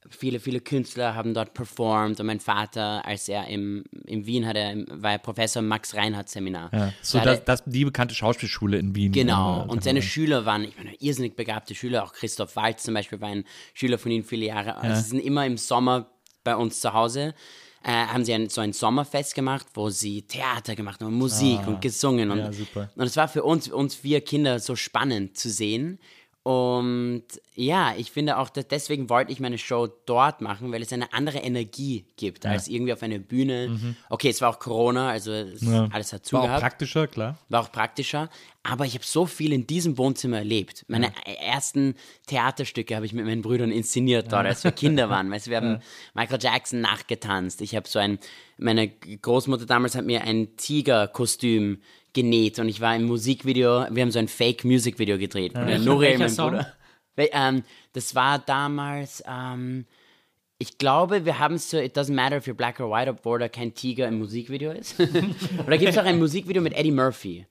viele, viele Künstler haben dort performt und mein Vater, als er im, in Wien hatte, war er Professor im Max Reinhardt Seminar. Ja, so da das, das, die bekannte Schauspielschule in Wien. Genau, und seine Schüler waren, ich meine, irrsinnig begabte Schüler, auch Christoph Walz zum Beispiel war ein Schüler von ihm viele Jahre. Also ja. sie sind immer im Sommer bei uns zu Hause. Äh, haben sie ein, so ein Sommerfest gemacht, wo sie Theater gemacht haben, Musik ah, und gesungen. Und, ja, und es war für uns, uns vier Kinder so spannend zu sehen, und ja, ich finde auch, dass deswegen wollte ich meine Show dort machen, weil es eine andere Energie gibt, ja. als irgendwie auf einer Bühne. Mhm. Okay, es war auch Corona, also ja. alles hat zugehört. War auch praktischer, klar. War auch praktischer. Aber ich habe so viel in diesem Wohnzimmer erlebt. Meine ja. ersten Theaterstücke habe ich mit meinen Brüdern inszeniert dort, als wir Kinder waren. Weißt, wir haben Michael Jackson nachgetanzt. Ich habe so ein, meine Großmutter damals hat mir ein Tigerkostüm genäht und ich war im Musikvideo, wir haben so ein Fake-Music-Video gedreht. Ja, Nuri, mein Bruder. Ähm, das war damals, ähm, ich glaube, wir haben es so, it doesn't matter if you're black or white, obwohl da kein Tiger im Musikvideo ist. <laughs> Oder gibt es auch ein Musikvideo mit Eddie Murphy.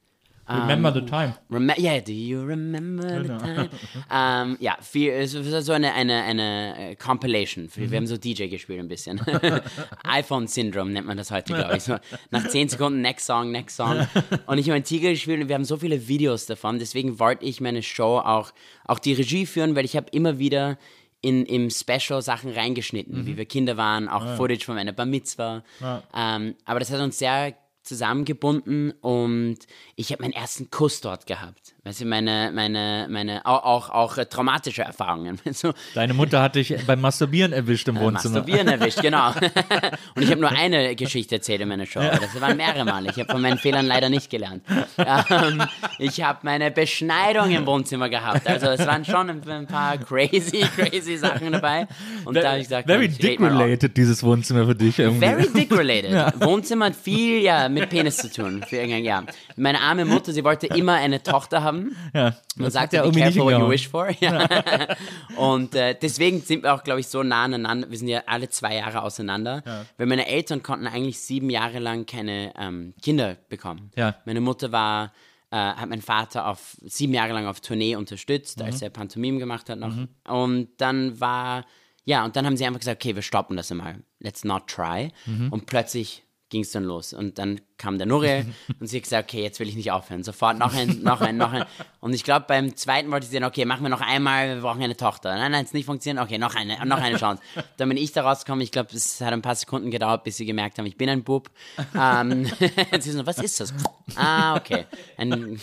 Remember um, the time. Rem yeah, do you remember the time? <laughs> um, ja, viel, es ist so eine, eine, eine äh, Compilation. Wir mhm. haben so DJ gespielt ein bisschen. <laughs> iPhone-Syndrom nennt man das heute, glaube ich. So, nach 10 Sekunden, next song, next song. <laughs> Und ich habe ein Tiger gespielt und wir haben so viele Videos davon. Deswegen wollte ich meine Show auch, auch die Regie führen, weil ich habe immer wieder in, im Special Sachen reingeschnitten, mhm. wie wir Kinder waren, auch ja. Footage von meiner Bar Mitzvah. Ja. Ähm, aber das hat uns sehr zusammengebunden und ich habe meinen ersten Kuss dort gehabt. Weißt du, meine, meine, meine, auch, auch, auch äh, traumatische Erfahrungen. <laughs> So. Deine Mutter hat dich beim Masturbieren erwischt im Wohnzimmer. Masturbieren erwischt, genau. <laughs> <laughs> und ich habe nur eine Geschichte erzählt in meiner Show. Das waren mehrere Male. Ich habe von meinen Fehlern leider nicht gelernt. Ähm, ich habe meine Beschneidung im Wohnzimmer gehabt. Also es waren schon ein, paar crazy, crazy Sachen dabei. Und da habe ich gesagt, very dick-related, dieses Wohnzimmer für dich irgendwie. Very dick-related. Ja. Wohnzimmer hat viel ja, mit Penis zu tun. Für ja. Meine arme Mutter, sie wollte immer eine Tochter haben. Ja, Man sagt ja, be careful what you wish for. Ja. <laughs> und äh, deswegen sind wir auch, glaube ich, so nah aneinander. Wir sind ja alle zwei Jahre auseinander. Ja. Weil meine Eltern konnten eigentlich sieben Jahre lang keine ähm, Kinder bekommen. Ja. Meine Mutter war äh, hat mein Vater auf sieben Jahre lang auf Tournee unterstützt, mhm. als er Pantomime gemacht hat noch. Mhm. Und dann war, ja, und dann haben sie einfach gesagt, okay, wir stoppen das einmal. Let's not try. Mhm. Und plötzlich ging es dann los. Und dann kam der Nuri <laughs> und sie hat gesagt, okay, jetzt will ich nicht aufhören. Sofort noch ein, noch ein, noch ein. Und ich glaube, beim zweiten wollte sie dann, okay, machen wir noch einmal, wir brauchen eine Tochter. Nein, nein, es nicht funktioniert, okay, noch eine, noch eine Chance. Dann bin ich da rausgekommen, ich glaube, es hat ein paar Sekunden gedauert, bis sie gemerkt haben, ich bin ein Bub. Ähm, <laughs> sie so, was ist das? Ah, okay, ein,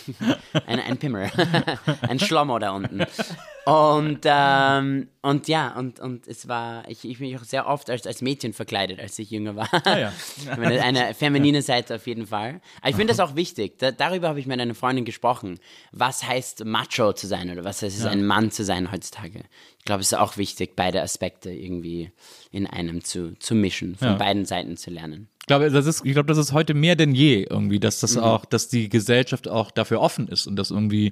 ein, ein Pimmer, <laughs> ein Schlommo da unten. Und, ähm, und ja, und, und es war, ich, ich mich auch sehr oft als, als Mädchen verkleidet, als ich jünger war. Ah, ja. eine feminine Seite auf jeden Fall. Aber ich finde das auch wichtig. Da, darüber habe ich mit einer Freundin gesprochen. Was heißt Macho zu sein oder was heißt es, ja. ein Mann zu sein heutzutage? Ich glaube, es ist auch wichtig, beide Aspekte irgendwie in einem zu, zu mischen, von ja. beiden Seiten zu lernen glaube, das ist, ich glaube, das ist heute mehr denn je irgendwie, dass das mhm. auch, dass die Gesellschaft auch dafür offen ist und das irgendwie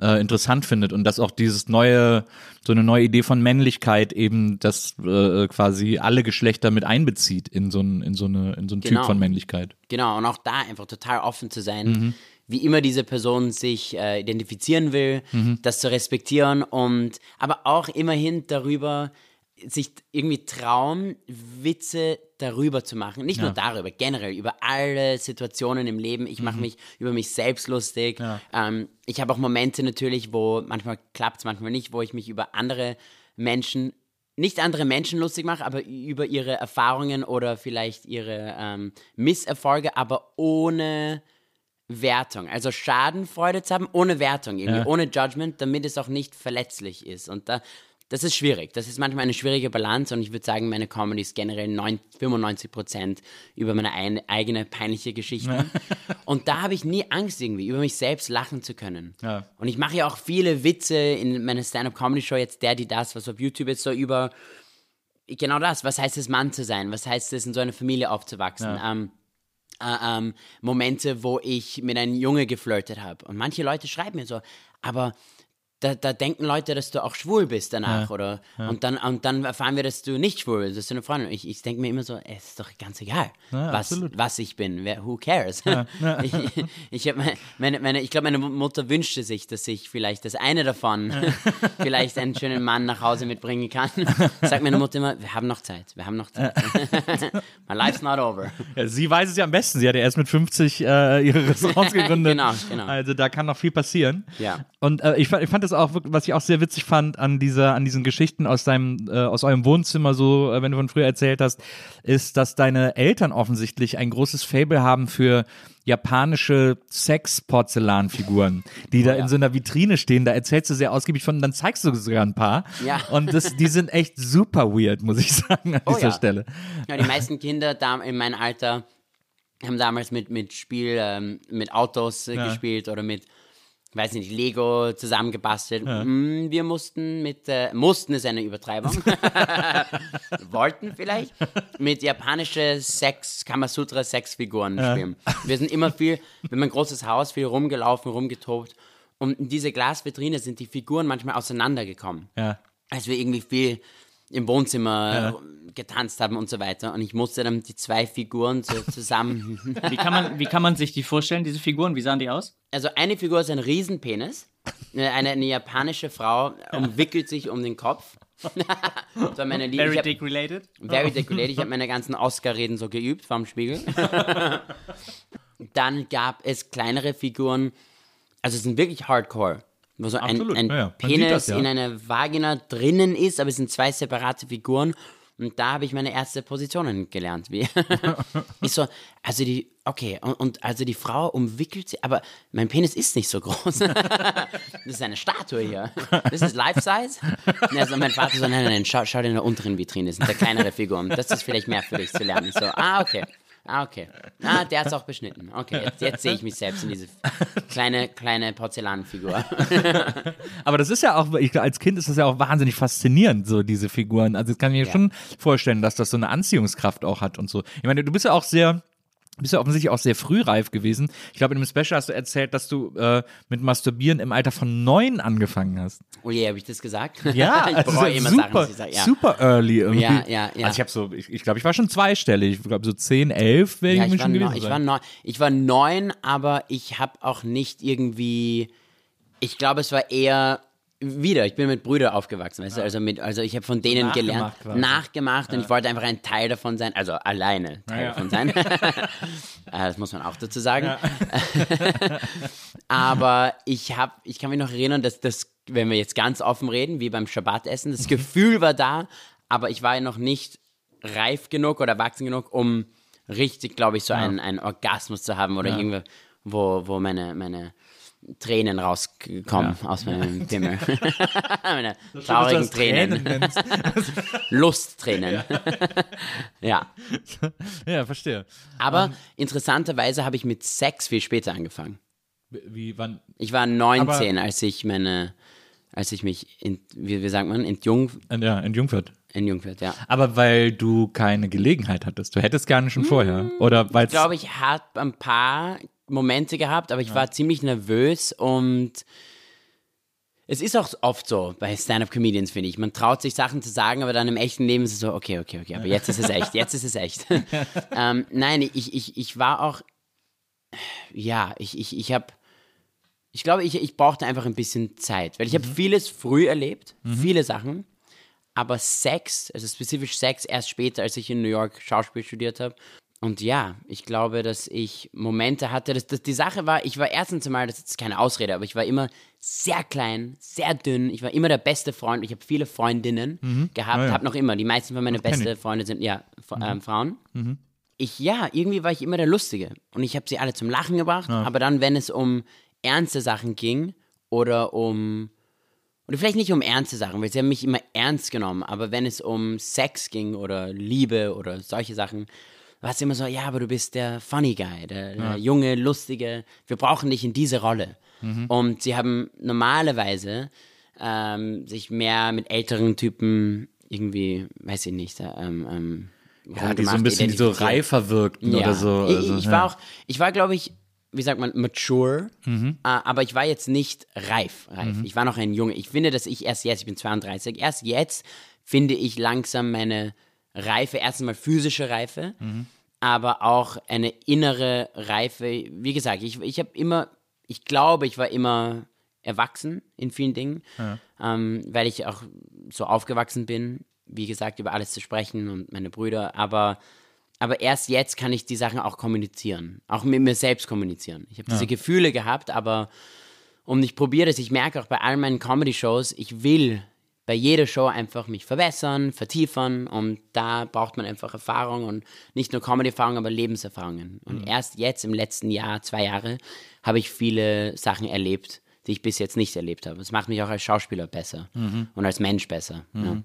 äh, interessant findet und dass auch dieses neue, so eine neue Idee von Männlichkeit eben das äh, quasi alle Geschlechter mit einbezieht in so ein, in so eine, in so ein genau. Typ von Männlichkeit. Genau, und auch da einfach total offen zu sein. Mhm wie immer diese Person sich äh, identifizieren will, mhm. das zu respektieren und aber auch immerhin darüber sich irgendwie trauen, Witze darüber zu machen. Nicht ja. nur darüber, generell über alle Situationen im Leben. Ich mache mhm. mich über mich selbst lustig. Ja. Ähm, ich habe auch Momente natürlich, wo manchmal klappt es, manchmal nicht, wo ich mich über andere Menschen, nicht andere Menschen lustig mache, aber über ihre Erfahrungen oder vielleicht ihre ähm, Misserfolge, aber ohne Wertung. Also Schadenfreude zu haben, ohne Wertung, irgendwie, ja. ohne Judgment, damit es auch nicht verletzlich ist. Und da das ist schwierig. Das ist manchmal eine schwierige Balance und ich würde sagen, meine Comedy ist generell 9, 95 Prozent über meine ein, eigene peinliche Geschichte. und da habe ich nie Angst irgendwie, über mich selbst lachen zu können. Ja. Und ich mache ja auch viele Witze in meiner Stand-Up-Comedy-Show, jetzt der, die das, was auf YouTube ist, so über genau das. Was heißt es, Mann zu sein? Was heißt es, in so einer Familie aufzuwachsen? Ja. Ähm, äh, ähm, Momente, wo ich mit einem Junge geflirtet habe. Und manche Leute schreiben mir so, aber da, da denken Leute, dass du auch schwul bist danach, oder? Und, dann, und dann erfahren wir, dass du nicht schwul bist, dass du eine Freundin Ich, ich denke mir immer so, es ist doch ganz egal, Ja, was, absolut. was ich bin. Wer, who cares? <laughs> ich ich, hab meine, meine, ich glaube, meine Mutter wünschte sich, dass ich vielleicht das eine davon <laughs> vielleicht einen schönen Mann nach Hause mitbringen kann. <laughs> Sagt meine Mutter immer, wir haben noch Zeit, wir haben noch Zeit. My life's not over. Ja, sie weiß es ja am besten. Sie hat ja erst mit 50 äh, ihre Restaurants gegründet. Genau, genau. Also da kann noch viel passieren. Ja. Und äh, ich, ich fand das auch, was ich auch sehr witzig fand an dieser, an diesen Geschichten aus deinem, äh, aus eurem Wohnzimmer, so, äh, wenn du von früher erzählt hast, ist, dass deine Eltern offensichtlich ein großes Fable haben für japanische Sex-Porzellanfiguren, die Oh da in so einer Vitrine stehen. Da erzählst du sehr ausgiebig von, dann zeigst du sogar ein paar. Ja. Und das, die sind echt super weird, muss ich sagen, an Oh dieser ja. Stelle. Ja, die meisten Kinder da in meinem Alter haben damals mit, mit Spiel, ähm, mit Autos äh, gespielt oder mit, weiß nicht, Lego zusammengebastelt. Mm, wir mussten mit, äh, mussten ist eine Übertreibung, <laughs> wollten vielleicht, mit japanische Sex, Kamasutra Sexfiguren spielen. Wir sind immer viel, wir haben ein großes Haus, viel rumgelaufen, rumgetobt. Und in diese Glasvitrine sind die Figuren manchmal auseinandergekommen Ja. als wir irgendwie viel im Wohnzimmer getanzt haben und so weiter. Und ich musste dann die zwei Figuren so <laughs> zusammen. Wie kann, man, wie kann man sich die vorstellen, diese Figuren? Wie sahen die aus? Also eine Figur ist ein Riesenpenis. Eine, eine japanische Frau umwickelt sich um den Kopf. <laughs> war meine Liebe. Very dick related? Very dick related. Ich habe meine ganzen Oscar-Reden so geübt vorm Spiegel. <laughs> Dann gab es kleinere Figuren. Also es sind wirklich Hardcore. Wo so ein, Absolut, ein ja, Penis das, ja. in einer Vagina drinnen ist, aber es sind zwei separate Figuren. Und da habe ich meine erste Positionen gelernt. Wie <laughs> <laughs> ich so, also die, okay, und, und also die Frau umwickelt sie, aber mein Penis ist nicht so groß. <laughs> das ist eine Statue hier. Das ist Life-Size. Also mein Vater so, nein, nein, nein, schau, schau dir in der unteren Vitrine, das sind da kleinere Figuren. Das ist vielleicht mehr für dich zu lernen. Ich so, ah, okay. Ah, okay. Ah, der hat's auch beschnitten. Okay, jetzt, jetzt sehe ich mich selbst in diese kleine, kleine Porzellanfigur. <laughs> Aber das ist ja auch, ich, als Kind ist das ja auch wahnsinnig faszinierend, so diese Figuren. Also das kann ich mir schon vorstellen, dass das so eine Anziehungskraft auch hat und so. Ich meine, du bist ja auch sehr, bist ja offensichtlich auch sehr frühreif gewesen. Ich glaube, in einem Special hast du erzählt, dass du äh, mit Masturbieren im Alter von neun angefangen hast. Oh je, habe ich das gesagt? Ja, <laughs> ich also immer super, Sachen, ich sage. Ja. super early irgendwie. Ja, ja, ja. Also ich habe so, ich, ich glaube, ich war schon zweistellig. Ich glaube, so zehn, elf wäre Ja, ich ich mir schon gewesen ich, war neun, ich war neun, aber ich habe auch nicht irgendwie. Ich glaube, es war eher wieder. Ich bin mit Brüdern aufgewachsen, weißt du? Also, mit, also ich habe von denen Nachgemacht gelernt, quasi. nachgemacht und ich wollte einfach ein Teil davon sein, also alleine Teil Ja. davon sein. <laughs> Äh, das muss man auch dazu sagen. <laughs> aber ich habe, ich kann mich noch erinnern, dass das, wenn wir jetzt ganz offen reden, wie beim Schabbatessen, das Gefühl war da, aber ich war ja noch nicht reif genug oder erwachsen genug, um richtig, glaube ich, so einen, einen Orgasmus zu haben oder irgendwie, wo, wo meine, meine Tränen rauskommen aus meinem Pimmel. <laughs> meine traurigen Tränen. nennst. <laughs> Lusttränen. ja. <laughs> Ja, verstehe. Aber Ähm. interessanterweise habe ich mit Sex viel später angefangen. Wie, wann, Ich war 19, als ich meine, als ich mich, in, wie, wie sagt man, entjung, ja, in Jungfurt. entjungfert, ja. Aber weil du keine Gelegenheit hattest. Du hättest gerne schon vorher. Oder weil Ich glaube, ich habe ein paar Momente gehabt, aber ich war ziemlich nervös und es ist auch oft so bei Stand-Up-Comedians, finde ich. Man traut sich Sachen zu sagen, aber dann im echten Leben ist es so, okay, okay, okay, aber jetzt ist es echt, jetzt ist es echt. <laughs> ähm, nein, ich, ich, ich war auch, ja, ich, ich, ich habe, ich glaube, ich, ich brauchte einfach ein bisschen Zeit, weil ich habe vieles früh erlebt, viele Sachen, aber Sex, also spezifisch Sex, erst später, als ich in New York Schauspiel studiert habe. Und ja, ich glaube, dass ich Momente hatte, dass, dass die Sache war, ich war erstens einmal, das ist keine Ausrede, aber ich war immer sehr klein, sehr dünn, ich war immer der beste Freund, ich habe viele Freundinnen gehabt, Ah, ja. habe noch immer, die meisten von meinen besten ich. Freunde sind ja F- ähm, Frauen. Ich, ja, irgendwie war ich immer der Lustige. Und ich habe sie alle zum Lachen gebracht, aber dann, wenn es um ernste Sachen ging oder um oder vielleicht nicht um ernste Sachen, weil sie haben mich immer ernst genommen, aber wenn es um Sex ging oder Liebe oder solche Sachen, war es immer so, ja, aber du bist der Funny Guy, der, der junge, lustige, wir brauchen dich in diese Rolle. Und sie haben normalerweise ähm, sich mehr mit älteren Typen irgendwie, weiß ich nicht, ähm, ähm, ja, die so ein bisschen die so reifer wirkten Ja. oder so. Ich- Also, ich, ja. war auch, ich war, glaube ich, wie sagt man, mature, äh, aber ich war jetzt nicht reif, reif. Ich war noch ein Junge. Ich finde, dass ich erst jetzt, ich bin 32, erst jetzt finde ich langsam meine Reife, erstens mal physische Reife, aber auch eine innere Reife. Wie gesagt, ich, ich habe immer, ich glaube, ich war immer erwachsen in vielen Dingen, ähm, weil ich auch so aufgewachsen bin, wie gesagt, über alles zu sprechen und meine Brüder, aber aber erst jetzt kann ich die Sachen auch kommunizieren, auch mit mir selbst kommunizieren. Ich habe diese Gefühle gehabt, aber und ich probiere es, ich merke auch bei all meinen Comedy-Shows, ich will bei jeder Show einfach mich verbessern, vertiefen und da braucht man einfach Erfahrung und nicht nur Comedy-Erfahrung, aber Lebenserfahrungen. Und erst jetzt im letzten Jahr, zwei Jahre, habe ich viele Sachen erlebt, die ich bis jetzt nicht erlebt habe. Es macht mich auch als Schauspieler besser und als Mensch besser. Ja.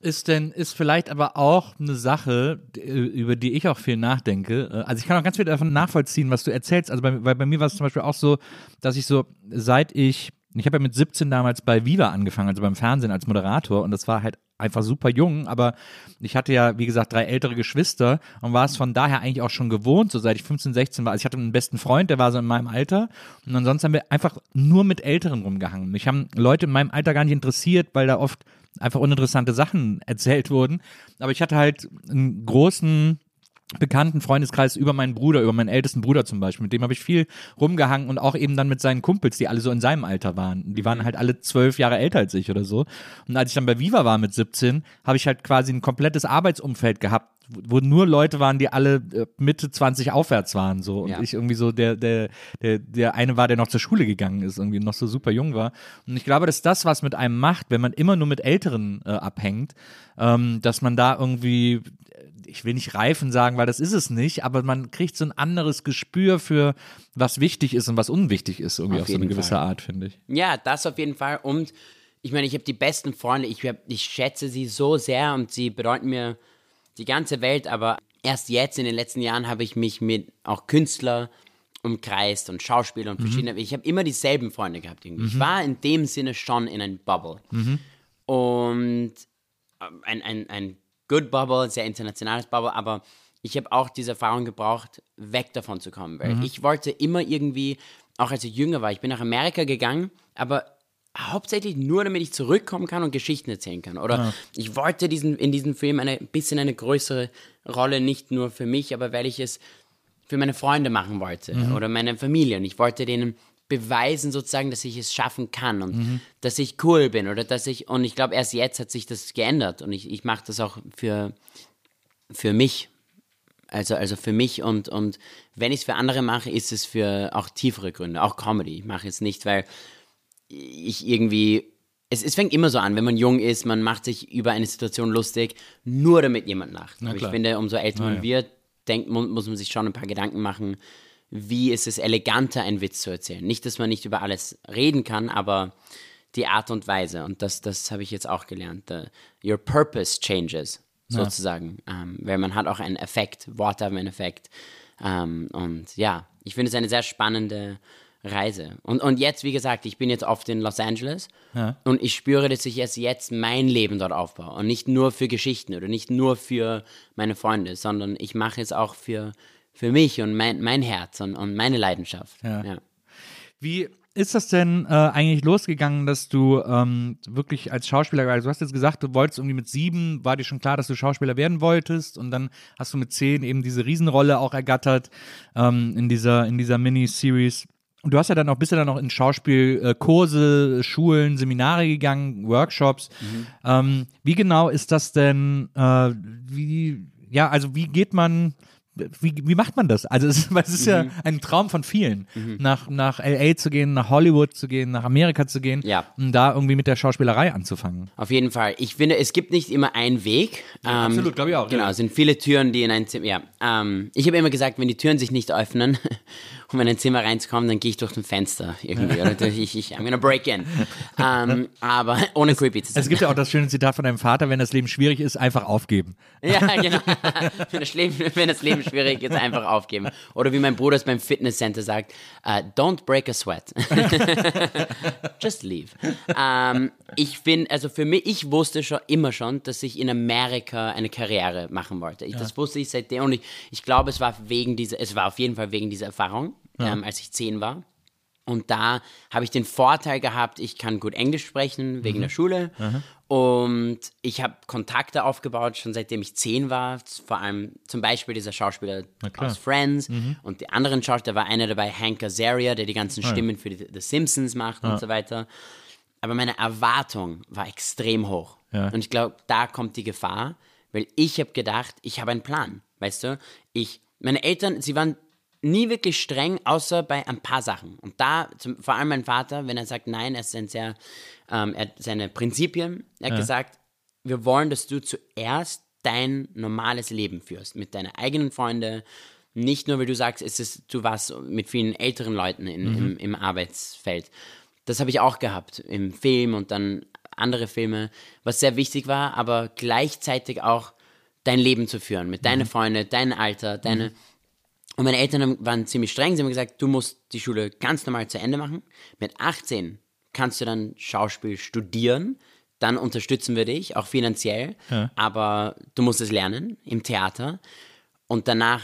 Ist denn, ist vielleicht aber auch eine Sache, über die ich auch viel nachdenke. Äh, Also ich kann auch ganz viel davon nachvollziehen, was du erzählst. Also bei, weil bei mir war es zum Beispiel auch so, dass ich so, seit ich, ich habe ja mit 17 damals bei Viva angefangen, also beim Fernsehen als Moderator und das war halt einfach super jung, aber ich hatte ja, wie gesagt, drei ältere Geschwister und war es von daher eigentlich auch schon gewohnt, so seit ich 15, 16 war. Also ich hatte einen besten Freund, der war so in meinem Alter und ansonsten haben wir einfach nur mit Älteren rumgehangen. Mich haben Leute in meinem Alter gar nicht interessiert, weil da oft einfach uninteressante Sachen erzählt wurden. Aber ich hatte halt einen großen bekannten Freundeskreis über meinen Bruder, über meinen ältesten Bruder zum Beispiel. Mit dem habe ich viel rumgehangen und auch eben dann mit seinen Kumpels, die alle so in seinem Alter waren. Die waren halt alle zwölf Jahre älter als ich oder so. Und als ich dann bei Viva war mit 17, habe ich halt quasi ein komplettes Arbeitsumfeld gehabt, wo nur Leute waren, die alle äh, Mitte 20 aufwärts waren so und Ja. ich irgendwie so der der der der eine war, der noch zur Schule gegangen ist, irgendwie noch so super jung war und ich glaube, dass das was mit einem macht, wenn man immer nur mit Älteren äh, abhängt, ähm, dass man da irgendwie ich will nicht reifen sagen, weil das ist es nicht, aber man kriegt so ein anderes Gespür für was wichtig ist und was unwichtig ist irgendwie auf, Auf so eine gewisse Fall. Art, finde ich. Ja, das auf jeden Fall. Und ich meine, ich habe die besten Freunde. Ich, hab, ich schätze sie so sehr und sie bedeuten mir die ganze Welt. Aber erst jetzt in den letzten Jahren habe ich mich mit auch Künstler umkreist und Schauspieler und verschiedene. Ich habe immer dieselben Freunde gehabt. Irgendwie. Ich war in dem Sinne schon in einem Bubble. Und ähm, ein, ein, ein good Bubble, sehr internationales Bubble, aber ich habe auch diese Erfahrung gebraucht, weg davon zu kommen, weil ich wollte immer irgendwie, auch als ich jünger war, ich bin nach Amerika gegangen, aber hauptsächlich nur, damit ich zurückkommen kann und Geschichten erzählen kann. Oder ich wollte diesen, in diesem Film eine ein bisschen eine größere Rolle, nicht nur für mich, aber weil ich es für meine Freunde machen wollte oder meine Familie. Und ich wollte denen beweisen sozusagen, dass ich es schaffen kann und dass ich cool bin oder dass ich, und ich glaube, erst jetzt hat sich das geändert und ich, ich mache das auch für, für mich. Also, also für mich und, und wenn ich es für andere mache, ist es für auch tiefere Gründe, auch Comedy. Ich mache es nicht, weil ich irgendwie. Es, es fängt immer so an, wenn man jung ist, man macht sich über eine Situation lustig, nur damit jemand lacht. Aber ich finde, umso älter man wird, denkt, mu- muss man sich schon ein paar Gedanken machen, wie ist es eleganter, einen Witz zu erzählen. Nicht, dass man nicht über alles reden kann, aber die Art und Weise. Und das, das habe ich jetzt auch gelernt. The, your purpose changes, sozusagen. Ähm, weil man hat auch einen Effekt. Worte haben einen Effekt. Ähm, und ja, ich finde es eine sehr spannende Reise. Und, und jetzt, wie gesagt, ich bin jetzt oft in Los Angeles und ich spüre, dass ich erst jetzt mein Leben dort aufbaue. Und nicht nur für Geschichten oder nicht nur für meine Freunde, sondern ich mache es auch für, für mich und mein, mein Herz und, und meine Leidenschaft. Ja. Ja. Wie ist das denn äh, eigentlich losgegangen, dass du ähm, wirklich als Schauspieler, also du hast jetzt gesagt, du wolltest irgendwie mit sieben, war dir schon klar, dass du Schauspieler werden wolltest und dann hast du mit zehn eben diese Riesenrolle auch ergattert ähm, in dieser, in dieser Miniseries. Und du hast ja dann auch, bist ja dann auch in Schauspielkurse, Schulen, Seminare gegangen, Workshops. Ähm, wie genau ist das denn, äh, wie, ja, also wie geht man, wie, wie macht man das? Also es, <laughs> es ist Mhm. ja ein Traum von vielen, nach, nach LA zu gehen, nach Hollywood zu gehen, nach Amerika zu gehen, Ja. um da irgendwie mit der Schauspielerei anzufangen. Auf jeden Fall. Ich finde, es gibt nicht immer einen Weg. Ähm, absolut, glaub ich auch, Genau, ja. es sind viele Türen, die in ein Zimmer. Ja, ähm, ich habe immer gesagt, wenn die Türen sich nicht öffnen, <laughs> in ein Zimmer reinzukommen, dann gehe ich durch ein Fenster irgendwie. <laughs> Oder durch- ich, ich, I'm gonna break in. Ähm, aber ohne creepy zu sein. Es gibt ja auch das schöne Zitat von deinem Vater, wenn das Leben schwierig ist, einfach aufgeben. <laughs> Ja, genau. wenn, das Leben, wenn das Leben schwierig ist, einfach aufgeben. Oder wie mein Bruder es beim Fitnesscenter sagt, äh, don't break a sweat. <laughs> Just leave. Ähm, ich finde, also für mich, ich wusste schon immer schon, dass ich in Amerika eine Karriere machen wollte. Ich, Das wusste ich seitdem und ich, ich glaube, es war wegen dieser, es war auf jeden Fall wegen dieser Erfahrung, ähm, als ich zehn war. Und da habe ich den Vorteil gehabt, ich kann gut Englisch sprechen wegen der Schule. Und ich habe Kontakte aufgebaut, schon seitdem ich zehn war. Vor allem zum Beispiel dieser Schauspieler aus Friends. Und die anderen Schauspieler, da war einer dabei, Hank Azaria, der die ganzen Stimmen für die, The Simpsons macht und so weiter. Aber meine Erwartung war extrem hoch. Ja. Und ich glaube, da kommt die Gefahr, weil ich habe gedacht, ich habe einen Plan. Weißt du, ich, meine Eltern, sie waren nie wirklich streng, außer bei ein paar Sachen. Und da, zum, vor allem mein Vater, wenn er sagt, nein, er ist ein sehr, ähm, er hat seine Prinzipien, er hat gesagt, wir wollen, dass du zuerst dein normales Leben führst, mit deinen eigenen Freunden, nicht nur, weil du sagst, es ist, du warst mit vielen älteren Leuten in, im, im Arbeitsfeld. Das habe ich auch gehabt im Film und dann andere Filme, was sehr wichtig war, aber gleichzeitig auch dein Leben zu führen, mit deinen Freunden, dein Alter, deine. Und meine Eltern waren ziemlich streng. Sie haben gesagt, du musst die Schule ganz normal zu Ende machen. Mit 18 kannst du dann Schauspiel studieren. Dann unterstützen wir dich, auch finanziell. Aber du musst es lernen im Theater. Und danach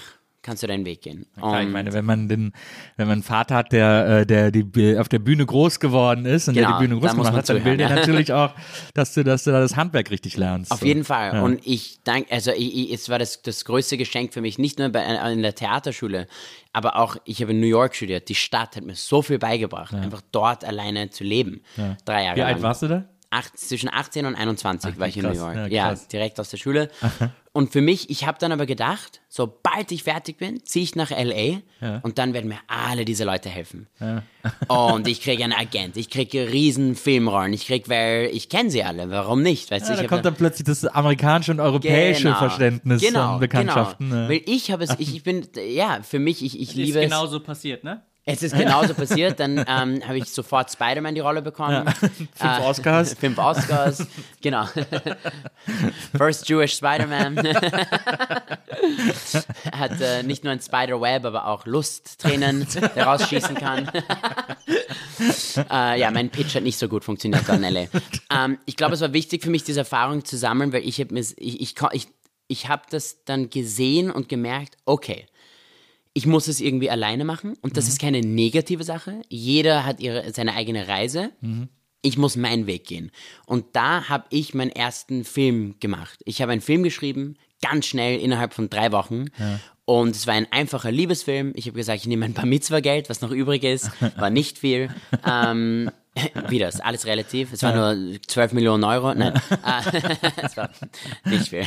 kannst du deinen Weg gehen. Klar, ich meine, wenn man den, wenn man einen Vater hat, der, äh, der die auf der Bühne groß geworden ist und Genau, der die Bühne da groß gemacht hat, dann will der ja. natürlich auch, <laughs> dass du, dass du da das Handwerk richtig lernst. Auf So. jeden Fall. Ja. Und ich danke, also ich, ich, es war das, das größte Geschenk für mich, nicht nur bei, äh, in der Theaterschule, aber auch, ich habe in New York studiert. Die Stadt hat mir so viel beigebracht, einfach dort alleine zu leben. Drei Jahre Wie lang. alt warst du da? Acht, zwischen 18 und 21 war ich in krass. New York. Ja, Ja, direkt aus der Schule. Und für mich, ich habe dann aber gedacht, sobald ich fertig bin, ziehe ich nach LA und dann werden mir alle diese Leute helfen. <laughs> und ich kriege einen Agent, ich kriege riesen Filmrollen, ich kriege, weil ich kenne sie alle, warum nicht? Weißt du, Ja, ich da kommt dann plötzlich das amerikanische und europäische Verständnis genau, von Bekanntschaften. Genau. ne? Weil ich habe es, ich, ich bin, ja, für mich, ich, ich Ist liebe es. genauso passiert, ne? Es ist genauso passiert, dann ähm, habe ich sofort Spider-Man die Rolle bekommen. <laughs> Fünf Oscars. <laughs> Fünf Oscars, genau. <laughs> First Jewish Spider-Man. Hat äh, nicht nur ein Spider-Web, aber auch Lusttränen, der rausschießen kann. äh, ja, mein Pitch hat nicht so gut funktioniert da in LA. Ähm, ich glaube, es war wichtig für mich, diese Erfahrung zu sammeln, weil ich habe ich, ich, ich, ich hab das dann gesehen und gemerkt, okay, ich muss es irgendwie alleine machen und das ist keine negative Sache. Jeder hat ihre, seine eigene Reise. Ich muss meinen Weg gehen. Und da habe ich meinen ersten Film gemacht. Ich habe einen Film geschrieben, ganz schnell, innerhalb von drei Wochen. Und es war ein einfacher Liebesfilm. Ich habe gesagt, ich nehme ein paar Mitzwa-Geld, was noch übrig ist. War nicht viel. Ähm, <laughs> wie das? Alles relativ. Es war nur 12 Millionen Euro. Nein. Äh, <laughs> es war nicht viel.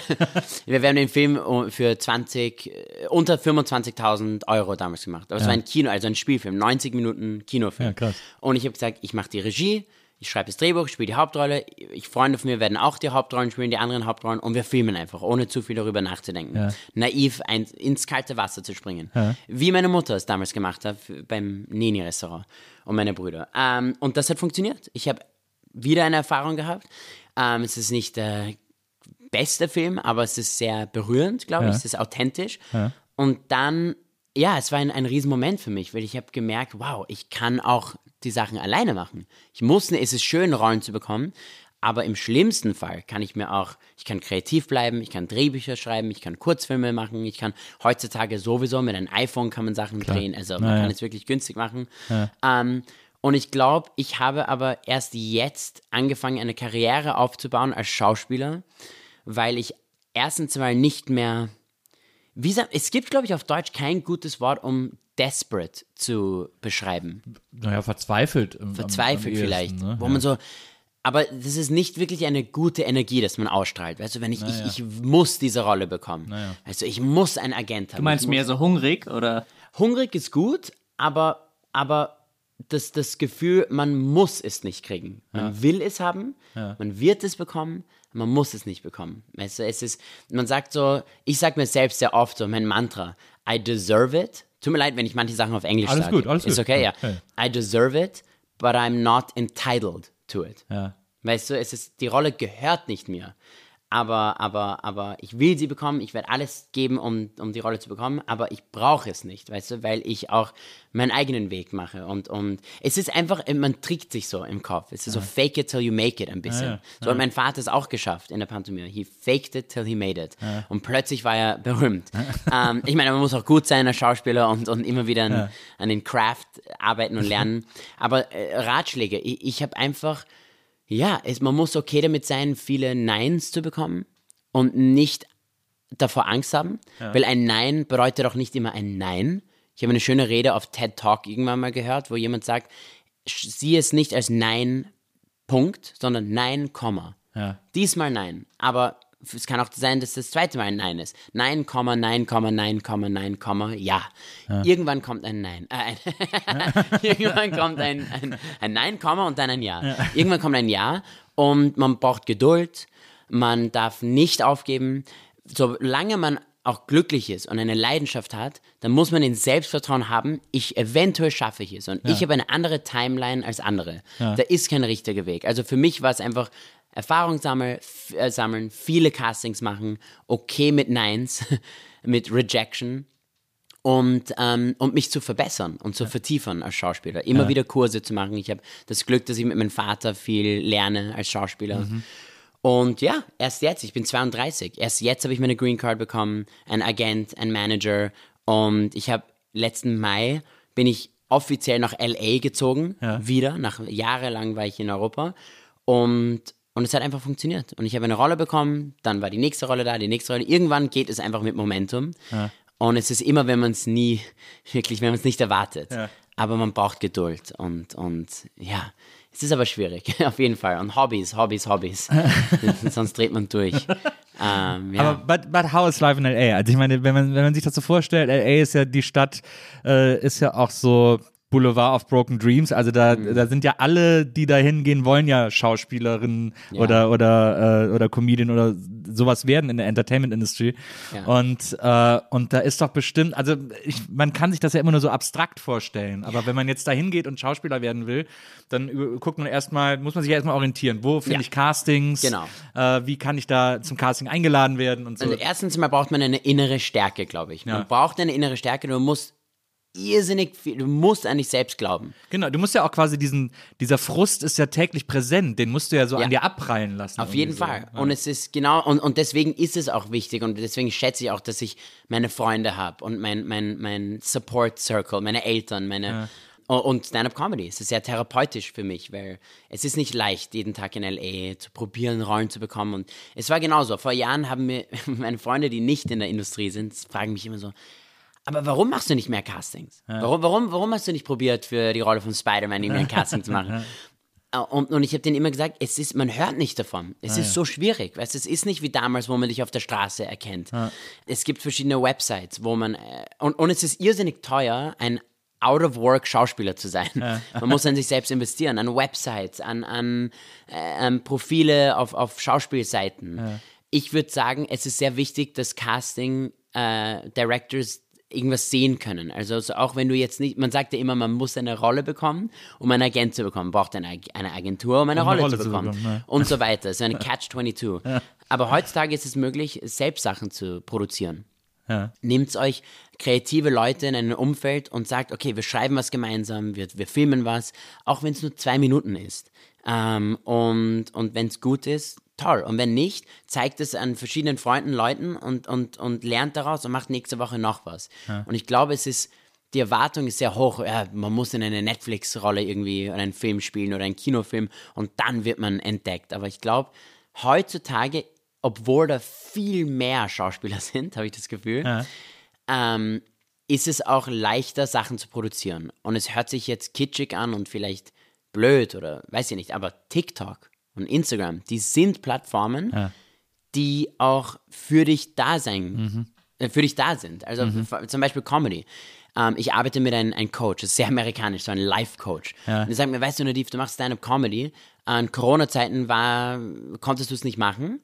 Wir haben den Film um- für 20, äh, unter 25.000 Euro damals gemacht. Aber es war ein Kino, also ein Spielfilm, 90 Minuten Kinofilm. Ja. Und ich habe gesagt, ich mache die Regie, ich schreibe das Drehbuch, spiele die Hauptrolle. Ich, Freunde von mir werden auch die Hauptrollen spielen, die anderen Hauptrollen. Und wir filmen einfach, ohne zu viel darüber nachzudenken. Naiv ein, ins kalte Wasser zu springen. Wie meine Mutter es damals gemacht hat beim Nini-Restaurant und meine Brüder. Ähm, und das hat funktioniert. Ich habe wieder eine Erfahrung gehabt. Ähm, es ist nicht der beste Film, aber es ist sehr berührend, glaube ich. Es ist authentisch. Und dann, ja, es war ein, ein Riesenmoment für mich, weil ich habe gemerkt, wow, ich kann auch die Sachen alleine machen. Ich muss, es ist schön, Rollen zu bekommen, aber im schlimmsten Fall kann ich mir auch, ich kann kreativ bleiben, ich kann Drehbücher schreiben, ich kann Kurzfilme machen, ich kann heutzutage sowieso mit einem iPhone kann man Sachen drehen, also man Naja. kann es wirklich günstig machen. Ähm, und ich glaube, ich habe aber erst jetzt angefangen, eine Karriere aufzubauen als Schauspieler, weil ich erstens mal nicht mehr, wie es gibt, glaube ich, auf Deutsch kein gutes Wort, um desperate zu beschreiben. Naja, verzweifelt. am- am- Verzweifelt am ehesten, vielleicht, Ne? wo ja. man so, aber das ist nicht wirklich eine gute Energie, dass man ausstrahlt. Weißt du, wenn ich, ich, ich muss diese Rolle bekommen. Weißt du, ich muss einen Agent haben. Du meinst mehr so hungrig oder? Hungrig ist gut, aber, aber das, das Gefühl, man muss es nicht kriegen. Man will es haben, man wird es bekommen, man muss es nicht bekommen. Weißt du, es ist, man sagt so, ich sage mir selbst sehr oft so, mein Mantra, I deserve it. Tut mir leid, wenn ich manche Sachen auf Englisch Alles sage. gut, alles Ist gut. okay, ja. Ja, I deserve it, but I'm not entitled to it. Ja. Weißt du, es ist, die Rolle gehört nicht mir. Aber, aber, aber ich will sie bekommen, ich werde alles geben, um, um die Rolle zu bekommen, aber ich brauche es nicht, weißt du, weil ich auch meinen eigenen Weg mache. Und, und es ist einfach, man trickt sich so im Kopf, es ist so fake it till you make it ein bisschen. Ja, ja. So hat mein Vater es auch geschafft in der Pantomime, he faked it till he made it. Und plötzlich war er berühmt. <laughs> ähm, ich meine, man muss auch gut sein als Schauspieler und, und immer wieder an, an den Craft arbeiten und lernen, aber äh, Ratschläge, ich, ich habe einfach ja, es, man muss okay damit sein, viele Neins zu bekommen und nicht davor Angst haben, weil ein Nein bedeutet auch nicht immer ein Nein. Ich habe eine schöne Rede auf TED Talk irgendwann mal gehört, wo jemand sagt, sieh es nicht als Nein, Punkt, sondern Nein, Komma. Ja. Diesmal Nein, aber es kann auch sein, dass das zweite Mal ein Nein ist. Nein, Komma, Nein, Komma, Nein, Komma, Nein, Komma, ja. Irgendwann kommt ein Nein. Äh, ein <laughs> Irgendwann kommt ein, ein, ein Nein, Komma und dann ein ja. Irgendwann kommt ein Ja und man braucht Geduld. Man darf nicht aufgeben. Solange man auch glücklich ist und eine Leidenschaft hat, dann muss man den Selbstvertrauen haben, ich eventuell schaffe ich es. Und ich habe eine andere Timeline als andere. Da ist kein richtiger Weg. Also für mich war es einfach Erfahrung sammeln, äh, sammeln, viele Castings machen, okay mit Neins, <laughs> mit Rejection und, ähm, und mich zu verbessern und zu vertiefern als Schauspieler. Immer wieder Kurse zu machen. Ich habe das Glück, dass ich mit meinem Vater viel lerne als Schauspieler. Und ja, erst jetzt, ich bin 32, erst jetzt habe ich meine Green Card bekommen, ein Agent, ein Manager. Und ich habe letzten Mai bin ich offiziell nach LA gezogen, wieder, nach jahrelang war ich in Europa. Und und es hat einfach funktioniert. Und ich habe eine Rolle bekommen, dann war die nächste Rolle da, die nächste Rolle. Irgendwann geht es einfach mit Momentum. Und es ist immer, wenn man es nie, <laughs> wirklich, wenn man es nicht erwartet. Aber man braucht Geduld. Und, und ja, es ist aber schwierig, <laughs> auf jeden Fall. Und Hobbys, Hobbys, Hobbys. <laughs> Sonst dreht man durch. Ähm, ja. Aber but, but how is life in LA? Also ich meine, wenn man, wenn man sich das so vorstellt, LA ist ja die Stadt, äh, ist ja auch so Boulevard of Broken Dreams. Also da, Mhm. da sind ja alle, die da hingehen wollen, ja Schauspielerinnen oder oder äh, oder Comedian oder sowas werden in der Entertainment Industry. Ja. Und äh, und da ist doch bestimmt, also ich, man kann sich das ja immer nur so abstrakt vorstellen. Aber wenn man jetzt da hingeht und Schauspieler werden will, dann guckt man erstmal, muss man sich ja erstmal orientieren. Wo finde Ja. ich Castings? Genau. Äh, wie kann ich da zum Casting eingeladen werden und so. Also erstens mal braucht man eine innere Stärke, glaube ich. Man Ja. braucht eine innere Stärke, du musst irrsinnig viel, du musst an dich selbst glauben. Genau, du musst ja auch quasi diesen, dieser Frust ist ja täglich präsent, den musst du ja so Ja. an dir abprallen lassen. Auf jeden so. Fall. Und es ist genau, und, und deswegen ist es auch wichtig und deswegen schätze ich auch, dass ich meine Freunde habe und mein, mein, mein Support Circle, meine Eltern, meine. Und- Und Stand-up Comedy, es ist sehr therapeutisch für mich, weil es ist nicht leicht, jeden Tag in LA zu probieren, Rollen zu bekommen. Und es war genauso. Vor Jahren haben mir <laughs> meine Freunde, die nicht in der Industrie sind, fragen mich immer so, aber warum machst du nicht mehr Castings? Warum, warum, warum hast du nicht probiert, für die Rolle von Spider-Man irgendwie ein Casting zu machen? <laughs> Äh, Und, und ich habe denen immer gesagt, es ist, man hört nicht davon. Es ist so schwierig. Weißt, es ist nicht wie damals, wo man dich auf der Straße erkennt. Es gibt verschiedene Websites, wo man, äh, und, und es ist irrsinnig teuer, ein Out-of-Work-Schauspieler zu sein. <laughs> Man muss an sich selbst investieren, an Websites, an, an, äh, an Profile auf, auf Schauspielseiten. Ich würde sagen, es ist sehr wichtig, dass Casting-Directors irgendwas sehen können. Also so auch wenn du jetzt nicht, man sagt ja immer, man muss eine Rolle bekommen, um einen Agent zu bekommen, braucht eine, eine Agentur, um eine, Um Rolle, Rolle zu zu bekommen bekommen, ja. und so weiter. So eine Catch-22. <laughs> Aber heutzutage ist es möglich, selbst Sachen zu produzieren. Ja. Nehmt euch kreative Leute in ein Umfeld und sagt, okay, wir schreiben was gemeinsam, wir, wir filmen was, auch wenn es nur zwei Minuten ist. Ähm, und und wenn es gut ist, toll. Und wenn nicht, zeigt es an verschiedenen Freunden, Leuten und, und, und lernt daraus und macht nächste Woche noch was. Und ich glaube, es ist, die Erwartung ist sehr hoch. Ja, man muss in eine Netflix-Rolle irgendwie oder einen Film spielen oder einen Kinofilm und dann wird man entdeckt. Aber ich glaube, heutzutage, obwohl da viel mehr Schauspieler <laughs> sind, habe ich das Gefühl, ähm, ist es auch leichter, Sachen zu produzieren. Und es hört sich jetzt kitschig an und vielleicht blöd oder weiß ich nicht, aber TikTok und Instagram, die sind Plattformen, die auch für dich da sein, äh, für dich da sind. Also f- zum Beispiel Comedy. Ähm, ich arbeite mit einem, einem Coach, das ist sehr amerikanisch, so ein Life-Coach. Und er sagt mir, weißt du, Nadiv, du machst Stand-Up-Comedy. An Corona-Zeiten war, konntest du es nicht machen.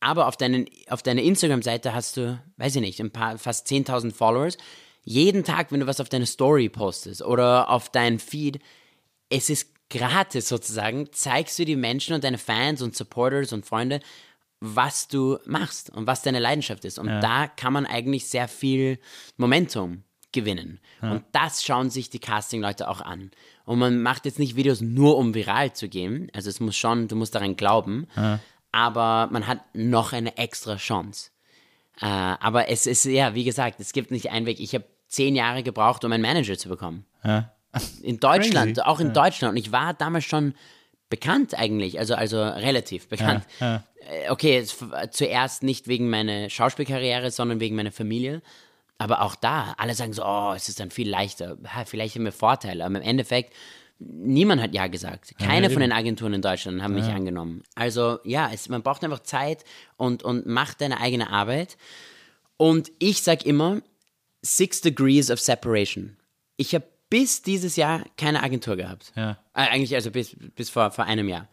Aber auf, deinen, auf deiner Instagram-Seite hast du, weiß ich nicht, ein paar, fast 10.000 Followers. Jeden Tag, wenn du was auf deine Story postest oder auf deinen Feed, es ist gratis sozusagen, zeigst du die Menschen und deine Fans und Supporters und Freunde, was du machst und was deine Leidenschaft ist. Und da kann man eigentlich sehr viel Momentum gewinnen. Und das schauen sich die Casting-Leute auch an. Und man macht jetzt nicht Videos nur, um viral zu gehen. Also es muss schon, du musst daran glauben. Aber man hat noch eine extra Chance. Äh, aber es ist, ja, wie gesagt, es gibt nicht einen Weg. Ich habe zehn Jahre gebraucht, um einen Manager zu bekommen. In Deutschland, Crazy. auch in Deutschland. Und ich war damals schon bekannt eigentlich, also, also relativ bekannt. Äh, Okay, zuerst nicht wegen meiner Schauspielkarriere, sondern wegen meiner Familie. Aber auch da, alle sagen so, oh, es ist dann viel leichter. Ha, vielleicht haben wir Vorteile. Aber im Endeffekt, niemand hat Ja gesagt. Keine von den Agenturen in Deutschland haben mich angenommen. Also ja, es, man braucht einfach Zeit und, und macht deine eigene Arbeit. Und ich sag immer, Six Degrees of Separation. Ich habe bis dieses Jahr keine Agentur gehabt. Ja. Äh, eigentlich also bis, bis vor, vor einem Jahr.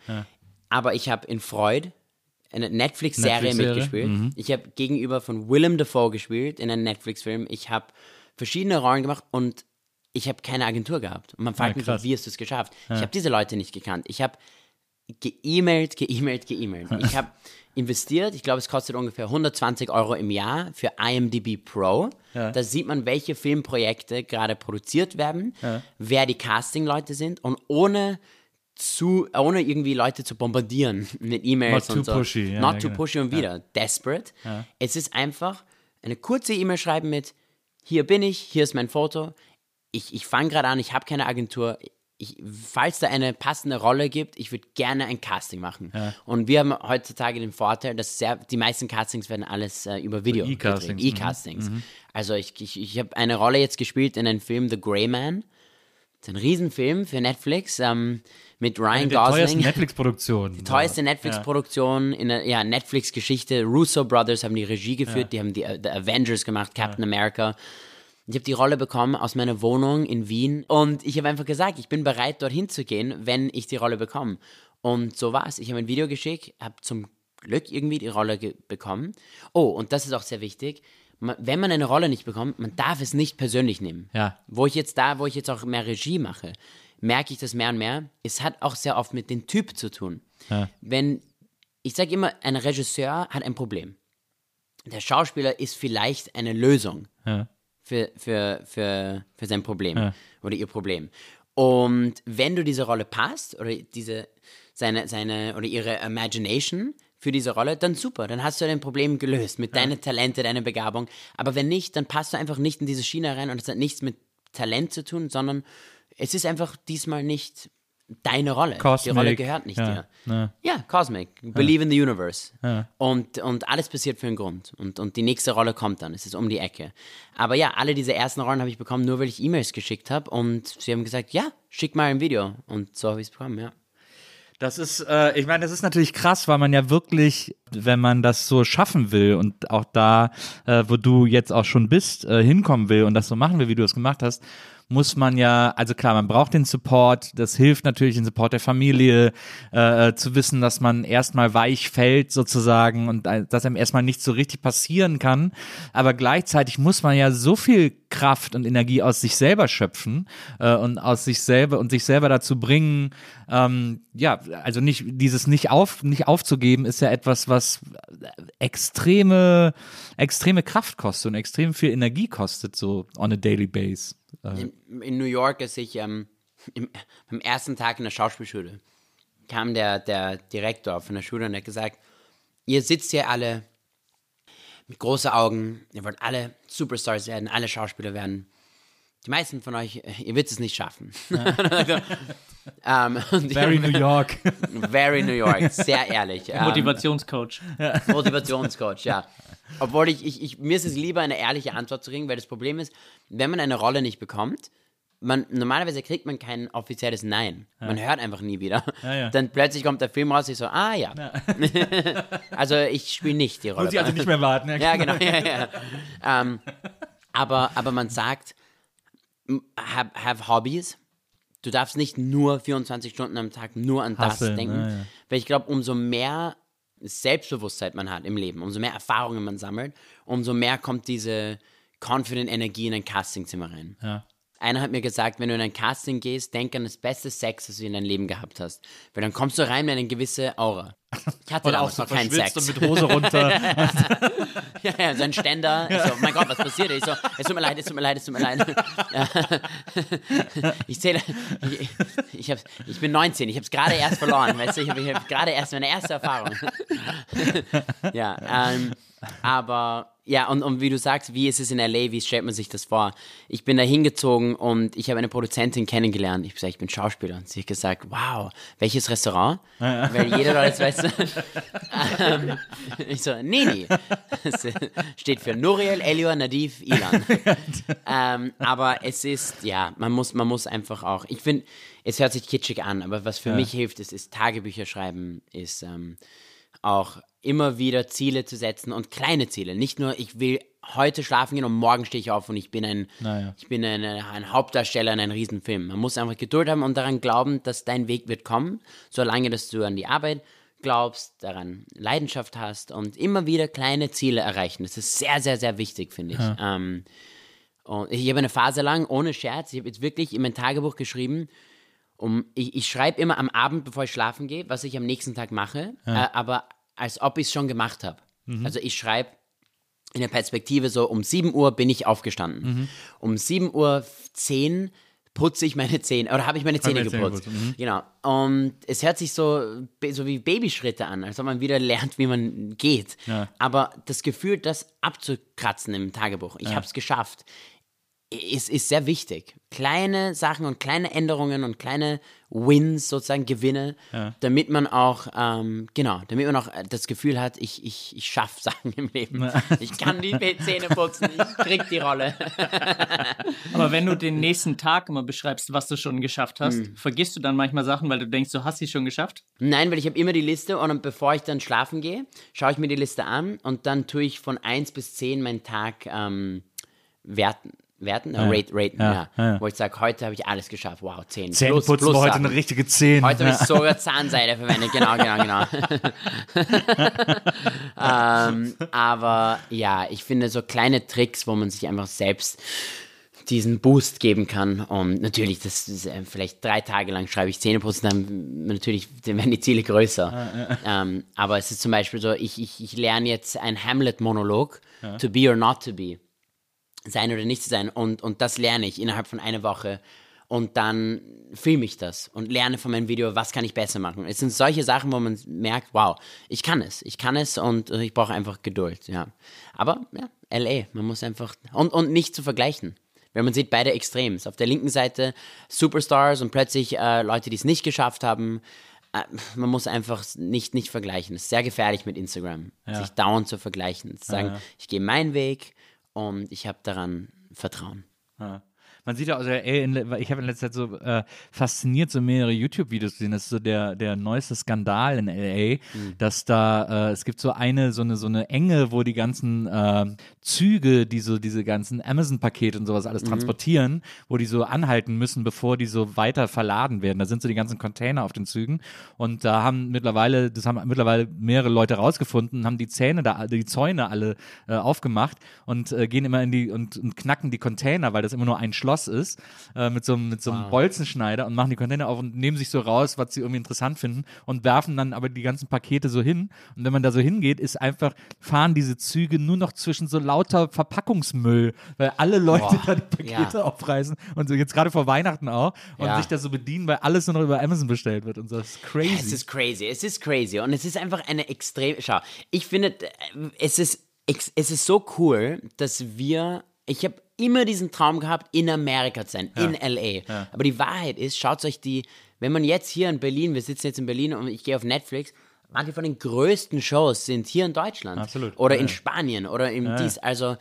Aber ich habe in Freud eine Netflix-Serie Netflix-Serie, mitgespielt. Ich habe gegenüber von Willem Dafoe gespielt in einem Netflix-Film. Ich habe verschiedene Rollen gemacht und ich habe keine Agentur gehabt. Und man fragt Ja, mich, wie hast du es geschafft? Ich habe diese Leute nicht gekannt. Ich habe geemailt, geemailt, geemailt. Ich <laughs> habe investiert, ich glaube, es kostet ungefähr 120 Euro im Jahr für IMDb Pro. Da sieht man, welche Filmprojekte gerade produziert werden, wer die Casting-Leute sind und ohne zu, ohne irgendwie Leute zu bombardieren <laughs> mit E-Mails Not und too so. pushy, ja, Not ja, too genau. pushy und wieder. Desperate. Es ist einfach eine kurze E-Mail schreiben mit, hier bin ich, hier ist mein Foto. Ich, ich fange gerade an, ich habe keine Agentur. Ich, falls da eine passende Rolle gibt, ich würde gerne ein Casting machen. Und wir haben heutzutage den Vorteil, dass sehr, die meisten Castings werden alles äh, über Video E-Castings, gedreht. E-Castings. Also ich, ich, ich habe eine Rolle jetzt gespielt in einem Film The Grey Man. Das ist ein Riesenfilm für Netflix ähm, mit Ryan <laughs> Die teuerste Gosling. Netflix-Produktion. Teuerste Netflix-Produktion in der ja, Netflix-Geschichte. Russo Brothers haben die Regie geführt, die haben die äh, The Avengers gemacht, Captain America. Ich habe die Rolle bekommen aus meiner Wohnung in Wien und ich habe einfach gesagt, ich bin bereit, dorthin zu gehen, wenn ich die Rolle bekomme. Und so war's. Ich habe ein Video geschickt, habe zum Glück irgendwie die Rolle bekommen. Oh, und das ist auch sehr wichtig. Wenn man eine Rolle nicht bekommt, man darf es nicht persönlich nehmen. Ja. Wo ich jetzt da, wo ich jetzt auch mehr Regie mache, merke ich das mehr und mehr. Es hat auch sehr oft mit dem Typ zu tun. Wenn, ich sage immer, ein Regisseur hat ein Problem. Der Schauspieler ist vielleicht eine Lösung Ja. Für, für, für, für sein Problem oder ihr Problem. Und wenn du diese Rolle passt oder diese, seine, seine oder ihre Imagination für diese Rolle, dann super, dann hast du dein Problem gelöst mit deinen Talente, deiner Begabung. Aber wenn nicht, dann passt du einfach nicht in diese Schiene rein und es hat nichts mit Talent zu tun, sondern es ist einfach diesmal nicht deine Rolle. Cosmic, Die Rolle gehört nicht ja, dir. ja. Ja, Cosmic. Believe in the universe. Und, und alles passiert für einen Grund. Und, und die nächste Rolle kommt dann. Es ist um die Ecke. Aber ja, alle diese ersten Rollen habe ich bekommen, nur weil ich E-Mails geschickt habe. Und sie haben gesagt, ja, schick mal ein Video. Und so habe ich es bekommen, ja. Das ist, äh, ich meine, das ist natürlich krass, weil man ja wirklich, wenn man das so schaffen will und auch da, äh, wo du jetzt auch schon bist, äh, hinkommen will und das so machen will, wie du es gemacht hast, muss man ja, also klar, man braucht den Support, das hilft natürlich, den Support der Familie, äh, zu wissen, dass man erstmal weich fällt sozusagen und äh, dass einem erstmal nichts so richtig passieren kann, aber gleichzeitig muss man ja so viel Kraft und Energie aus sich selber schöpfen äh, und aus sich selber und sich selber dazu bringen, ähm, ja, also nicht dieses nicht auf nicht aufzugeben ist ja etwas, was extreme extreme Kraft kostet und extrem viel Energie kostet so on a daily base. Äh, In, in New York, als ich ähm, im, am ersten Tag in der Schauspielschule kam der, der Direktor von der Schule und hat gesagt, ihr sitzt hier alle mit großen Augen, ihr wollt alle Superstars werden, alle Schauspieler werden. Die meisten von euch, äh, ihr werdet es nicht schaffen. <laughs> ähm, und die very New York. <laughs> Very New York, sehr ehrlich. Ähm, Motivationscoach. Motivationscoach, ja. Obwohl ich, ich, ich, mir ist es lieber, eine ehrliche Antwort zu kriegen, weil das Problem ist, wenn man eine Rolle nicht bekommt, man, normalerweise kriegt man kein offizielles Nein. Man hört einfach nie wieder. ja. Dann plötzlich kommt der Film raus, ich so, ah ja. <laughs> also ich spiele nicht die Rolle. Muss ich also nicht mehr warten. Ja, genau. Ja, ja. ähm, aber, aber man sagt, have, have Hobbys. Du darfst nicht nur 24 Stunden am Tag nur an das Hustlen, denken. ja, ja. Weil ich glaube, umso mehr Selbstbewusstsein man hat im Leben, umso mehr Erfahrungen man sammelt, umso mehr kommt diese confident Energie in ein Castingzimmer rein. Ja. Einer hat mir gesagt, wenn du in ein Casting gehst, denk an das beste Sex, das du in deinem Leben gehabt hast. Weil dann kommst du rein mit einer gewissen Aura. Ich hatte Und auch so noch keinen Sex. und mit Hose runter. <laughs> ja, ja, so ein Ständer. Ich so, mein Gott, was passiert? Ich so, es tut mir leid, es tut mir leid, es tut mir leid. <laughs> ich zähle, ich, ich, hab, ich bin 19, ich habe es gerade erst verloren, weißt du, ich habe hab gerade erst meine erste Erfahrung. <laughs> ja, ähm, aber ja, und, und wie du sagst, wie ist es in LA, wie stellt man sich das vor? Ich bin da hingezogen und ich habe eine Produzentin kennengelernt. Ich habe gesagt, ich bin Schauspieler. Und sie hat gesagt, wow, welches Restaurant? Weil jeder jetzt weiß, ähm, ich so, nee, nee. Das steht für Nuriel, Elior, Nadif, Ilan. ähm, aber es ist, ja, man muss, man muss einfach auch, ich finde, es hört sich kitschig an, aber was für mich hilft, ist, ist Tagebücher schreiben, ist ähm, auch immer wieder Ziele zu setzen und kleine Ziele. Nicht nur, ich will heute schlafen gehen und morgen stehe ich auf und ich bin ein, Naja. ich bin ein, ein Hauptdarsteller in einem Riesenfilm. Man muss einfach Geduld haben und daran glauben, dass dein Weg wird kommen, solange dass du an die Arbeit glaubst, daran Leidenschaft hast und immer wieder kleine Ziele erreichen. Das ist sehr, sehr, sehr wichtig, finde ich. Ähm, und ich habe eine Phase lang, ohne Scherz, ich habe jetzt wirklich in mein Tagebuch geschrieben, um, ich, ich schreibe immer am Abend, bevor ich schlafen gehe, was ich am nächsten Tag mache, äh, aber als ob ich es schon gemacht habe. Also ich schreibe in der Perspektive so, um 7 Uhr bin ich aufgestanden. Um 7 Uhr 10 putze ich meine Zähne, oder habe ich meine Zähne meine Zähne geputzt. geputzt, mhm. Genau. Und es hört sich so, so wie Babyschritte an, als ob man wieder lernt, wie man geht. Ja. Aber das Gefühl, das abzukratzen im Tagebuch, ich habe es geschafft, ist, ist sehr wichtig. Kleine Sachen und kleine Änderungen und kleine Wins, sozusagen Gewinne, damit man auch, ähm, genau, damit man auch äh, das Gefühl hat, ich, ich, ich schaffe <laughs> Sachen im Leben. Ich kann die Zähne putzen, ich krieg die Rolle. <laughs> Aber wenn du den nächsten Tag immer beschreibst, was du schon geschafft hast, Hm. vergisst du dann manchmal Sachen, weil du denkst, du hast sie schon geschafft? Nein, weil ich habe immer die Liste und bevor ich dann schlafen gehe, schaue ich mir die Liste an und dann tue ich von 1 bis 10 meinen Tag ähm, werten. Werten? Äh, rate, raten, ja, ja. ja. Wo ich sage, heute habe ich alles geschafft. Wow, 10. Zähne plus, putzen plus heute Sachen. eine richtige Zehn. Heute habe ich sogar Zahnseide verwendet, genau, genau, genau. <laughs> ähm, aber ja, ich finde so kleine Tricks, wo man sich einfach selbst diesen Boost geben kann. Und natürlich, das ist äh, vielleicht drei Tage lang schreibe ich Zähneputzen, dann natürlich dann werden die Ziele größer. Ähm, aber es ist zum Beispiel so, ich, ich, ich lerne jetzt ein Hamlet-Monolog, to be or not to be sein oder nicht zu sein. Und, und das lerne ich innerhalb von einer Woche. Und dann filme ich das und lerne von meinem Video, was kann ich besser machen. Es sind solche Sachen, wo man merkt, wow, ich kann es, ich kann es und ich brauche einfach Geduld, ja. Aber, ja, L.A., man muss einfach, und, und nicht zu vergleichen. Weil man sieht beide Extrems. Auf der linken Seite Superstars und plötzlich äh, Leute, die es nicht geschafft haben. Äh, man muss einfach nicht, nicht vergleichen. Es ist sehr gefährlich mit Instagram, sich dauernd zu vergleichen. Zu sagen, ich gehe meinen Weg und ich habe daran Vertrauen. Man sieht ja, also, ey, in, ich habe in letzter Zeit so äh, fasziniert so mehrere YouTube-Videos gesehen. Das ist so der, der neueste Skandal in LA, dass da, äh, es gibt so eine, so eine, so eine Enge, wo die ganzen äh, Züge, die so diese ganzen Amazon-Pakete und sowas alles transportieren, wo die so anhalten müssen, bevor die so weiter verladen werden. Da sind so die ganzen Container auf den Zügen und da haben mittlerweile, das haben mittlerweile mehrere Leute rausgefunden, haben die Zähne da, die Zäune alle äh, aufgemacht und äh, gehen immer in die und, und knacken die Container, weil das immer nur ein Schloss ist, äh, mit so, einem- mit so einem Bolzenschneider und machen die Container auf und nehmen sich so raus, was sie irgendwie interessant finden und werfen dann aber die ganzen Pakete so hin. Und wenn man da so hingeht, ist einfach, fahren diese Züge nur noch zwischen so lauter Verpackungsmüll, weil alle Leute Boah, da die Pakete ja. aufreißen und so jetzt gerade vor Weihnachten auch und Ja. sich da so bedienen, weil alles nur noch über Amazon bestellt wird und so. Das ist crazy. Es ist crazy, es ist crazy und es ist einfach eine extrem. Schau, ich finde, äh, es ist, es ist so cool, dass wir. Ich habe immer diesen Traum gehabt, in Amerika zu sein, in LA. Aber die Wahrheit ist, schaut euch die, wenn man jetzt hier in Berlin, wir sitzen jetzt in Berlin und ich gehe auf Netflix, manche von den größten Shows sind hier in Deutschland. Absolut. Oder Ja, in ja. Spanien oder in dies. Also,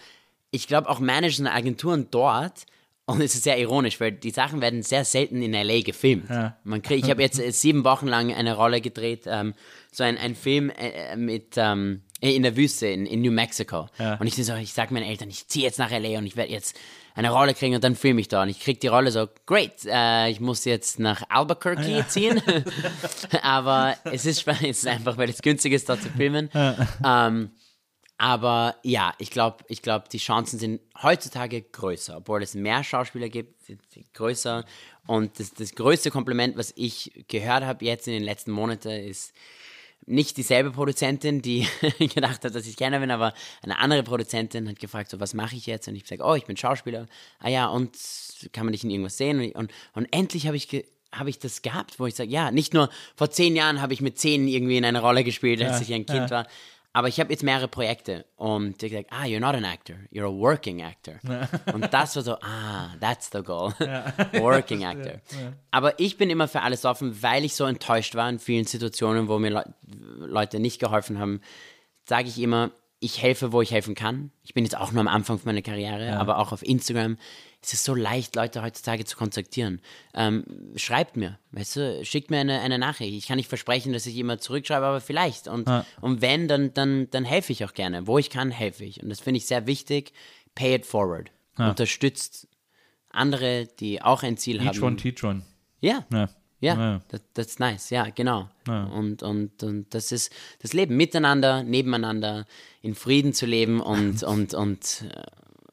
ich glaube auch Manager und Agenturen dort. Und es ist sehr ironisch, weil die Sachen werden sehr selten in LA gefilmt. Man kriegt, ich habe jetzt äh, sieben Wochen lang eine Rolle gedreht, ähm, so ein, ein Film äh, mit ähm, in der Wüste in, in New Mexico. Und ich so, ich sag meinen Eltern, ich ziehe jetzt nach LA und ich werde jetzt eine Rolle kriegen und dann filme ich da. Und ich krieg die Rolle so, great, äh, ich muss jetzt nach Albuquerque ziehen. <laughs> <laughs> Aber es ist, es ist einfach, weil es günstig ist, dort zu filmen. Ähm, aber ja, ich glaube, ich glaub, die Chancen sind heutzutage größer, obwohl es mehr Schauspieler gibt, sind sie größer. Und das, das größte Kompliment, was ich gehört habe jetzt in den letzten Monaten, ist, nicht dieselbe Produzentin, die <laughs> gedacht hat, dass ich Kenner bin, aber eine andere Produzentin hat gefragt, so, was mache ich jetzt? Und ich habe gesagt, oh, ich bin Schauspieler. Ah ja, und kann man dich in irgendwas sehen? Und, und, und endlich habe ich, habe ich das gehabt, wo ich sage, ja, nicht nur vor zehn Jahren habe ich mit zehn irgendwie in eine Rolle gespielt, als ich ein Kind war, aber ich habe jetzt mehrere Projekte und die gesagt, ah, you're not an actor, you're a working actor. und das war so, ah, that's the goal, <laughs> working actor. Aber ich bin immer für alles offen, weil ich so enttäuscht war in vielen Situationen, wo mir Le Leute nicht geholfen haben, sage ich immer, ich helfe, wo ich helfen kann. Ich bin jetzt auch nur am Anfang meiner Karriere, aber auch auf Instagram es ist so leicht, Leute heutzutage zu kontaktieren. Ähm, schreibt mir, weißt du, schickt mir eine, eine Nachricht. Ich kann nicht versprechen, dass ich immer zurückschreibe, aber vielleicht. Und, ja. und wenn, dann, dann, dann helfe ich auch gerne. Wo ich kann, helfe ich. Und das finde ich sehr wichtig. Pay it forward. Ja. Unterstützt andere, die auch ein Ziel teach haben. Teach one, teach one. Ja. ja. Ja, ja. Das, that's nice, ja, genau. Ja. Und, und, und das ist das Leben miteinander, nebeneinander, in Frieden zu leben und, <laughs> und, und, äh,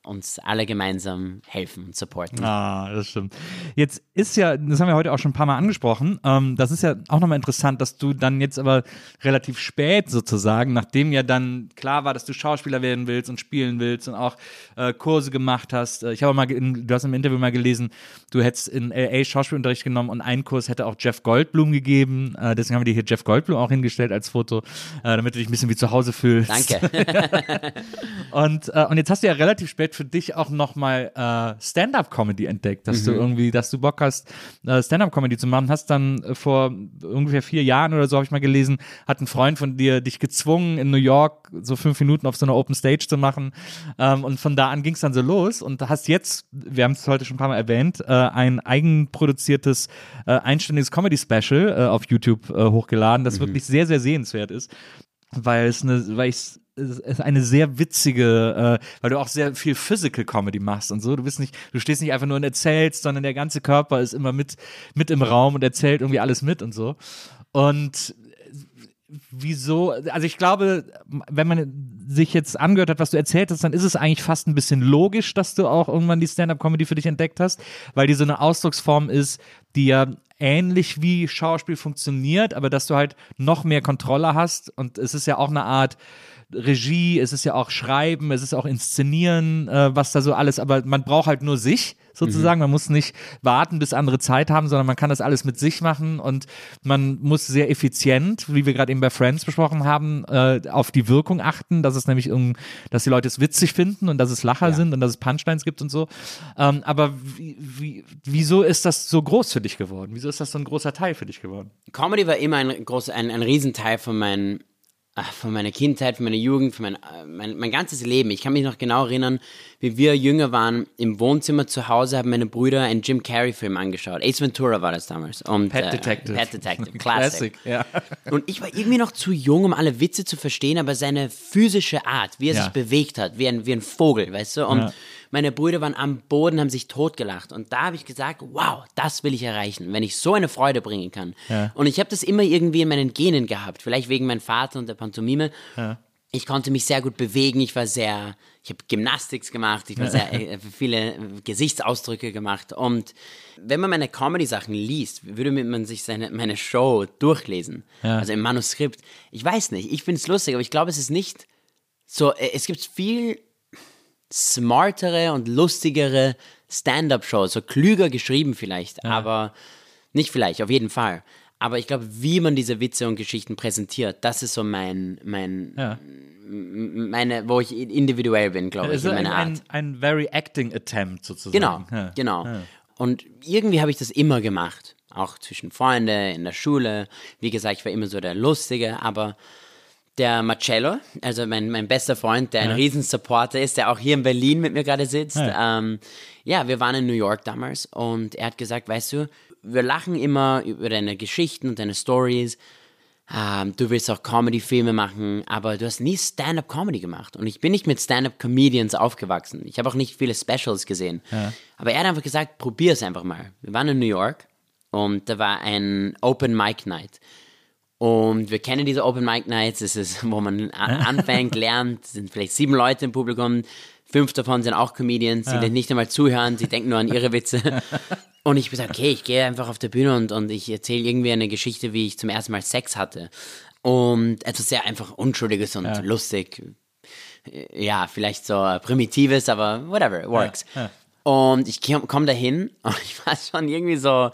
uns alle gemeinsam helfen und supporten. Ah, das stimmt. Jetzt ist ja, das haben wir heute auch schon ein paar Mal angesprochen, ähm, das ist ja auch nochmal interessant, dass du dann jetzt aber relativ spät sozusagen, nachdem ja dann klar war, dass du Schauspieler werden willst und spielen willst und auch äh, Kurse gemacht hast. Äh, ich habe mal, in, du hast im Interview mal gelesen, du hättest in LA Schauspielunterricht genommen und einen Kurs hätte auch Jeff Goldblum gegeben. Äh, deswegen haben wir dir hier Jeff Goldblum auch hingestellt als Foto, äh, damit du dich ein bisschen wie zu Hause fühlst. Danke. <laughs> und, äh, und jetzt hast du ja relativ spät vielleicht für dich auch nochmal äh, Stand-up-Comedy entdeckt, dass mhm. du irgendwie, dass du Bock hast, äh, Stand-up-Comedy zu machen. Hast dann äh, vor ungefähr vier Jahren oder so, habe ich mal gelesen, hat ein Freund von dir dich gezwungen, in New York so fünf Minuten auf so einer Open Stage zu machen. Ähm, und von da an ging es dann so los und hast jetzt, wir haben es heute schon ein paar Mal erwähnt, äh, ein eigenproduziertes, äh, einstündiges Comedy-Special äh, auf YouTube äh, hochgeladen, das mhm. wirklich sehr, sehr sehenswert ist weil es eine, weil ich ist eine sehr witzige, äh, weil du auch sehr viel Physical Comedy machst und so. Du bist nicht, du stehst nicht einfach nur und erzählst, sondern der ganze Körper ist immer mit, mit im Raum und erzählt irgendwie alles mit und so. Und wieso, also ich glaube, wenn man sich jetzt angehört hat, was du erzählt hast, dann ist es eigentlich fast ein bisschen logisch, dass du auch irgendwann die Stand-up-Comedy für dich entdeckt hast, weil die so eine Ausdrucksform ist, die ja ähnlich wie Schauspiel funktioniert, aber dass du halt noch mehr Kontrolle hast und es ist ja auch eine Art, Regie, es ist ja auch Schreiben, es ist auch Inszenieren, äh, was da so alles, aber man braucht halt nur sich sozusagen. Mhm. Man muss nicht warten, bis andere Zeit haben, sondern man kann das alles mit sich machen und man muss sehr effizient, wie wir gerade eben bei Friends besprochen haben, äh, auf die Wirkung achten, dass es nämlich, um, dass die Leute es witzig finden und dass es Lacher ja. sind und dass es Punchlines gibt und so. Ähm, aber wie, wie, wieso ist das so groß für dich geworden? Wieso ist das so ein großer Teil für dich geworden? Comedy war immer ein, groß, ein, ein Riesenteil von meinen von meiner Kindheit, von meiner Jugend, von mein, mein, mein ganzes Leben. Ich kann mich noch genau erinnern, wie wir jünger waren, im Wohnzimmer zu Hause haben meine Brüder einen Jim Carrey-Film angeschaut. Ace Ventura war das damals. Und, Pet äh, Detective. Pet Detective, <laughs> Classic. Classic ja. Und ich war irgendwie noch zu jung, um alle Witze zu verstehen, aber seine physische Art, wie er ja. sich bewegt hat, wie ein, wie ein Vogel, weißt du? Und ja meine Brüder waren am Boden, haben sich totgelacht. Und da habe ich gesagt, wow, das will ich erreichen, wenn ich so eine Freude bringen kann. Ja. Und ich habe das immer irgendwie in meinen Genen gehabt, vielleicht wegen meinem Vater und der Pantomime. Ja. Ich konnte mich sehr gut bewegen, ich war sehr, ich habe Gymnastics gemacht, ich habe sehr äh, viele Gesichtsausdrücke gemacht. Und wenn man meine Comedy-Sachen liest, würde man sich seine, meine Show durchlesen. Ja. Also im Manuskript. Ich weiß nicht, ich finde es lustig, aber ich glaube, es ist nicht so, äh, es gibt viel smartere und lustigere Stand-up-Shows, so klüger geschrieben vielleicht, ja. aber nicht vielleicht, auf jeden Fall. Aber ich glaube, wie man diese Witze und Geschichten präsentiert, das ist so mein, mein, ja. meine, wo ich individuell bin, glaube ich, in meiner ein, Art. Ein, ein very acting attempt sozusagen. Genau, ja. genau. Und irgendwie habe ich das immer gemacht, auch zwischen Freunden, in der Schule. Wie gesagt, ich war immer so der Lustige, aber der Marcello, also mein, mein bester Freund, der ein ja. Riesensupporter ist, der auch hier in Berlin mit mir gerade sitzt. Ja. Ähm, ja, wir waren in New York damals und er hat gesagt, weißt du, wir lachen immer über deine Geschichten und deine Stories. Ähm, du willst auch Comedy-Filme machen, aber du hast nie Stand-up-Comedy gemacht. Und ich bin nicht mit Stand-up-Comedians aufgewachsen. Ich habe auch nicht viele Specials gesehen. Ja. Aber er hat einfach gesagt, probier es einfach mal. Wir waren in New York und da war ein Open Mic Night. Und wir kennen diese Open Mic Nights, das ist, wo man anfängt, lernt, sind vielleicht sieben Leute im Publikum, fünf davon sind auch Comedians, die ja. nicht einmal zuhören, sie denken nur an ihre Witze. <laughs> Und ich gesagt, okay, ich gehe einfach auf der Bühne und, und ich erzähle irgendwie eine Geschichte, wie ich zum ersten Mal Sex hatte. Und etwas sehr einfach Unschuldiges und lustig. Ja, vielleicht so primitives, aber whatever, it works. Und ich komme komm dahin und <laughs> ich war schon irgendwie so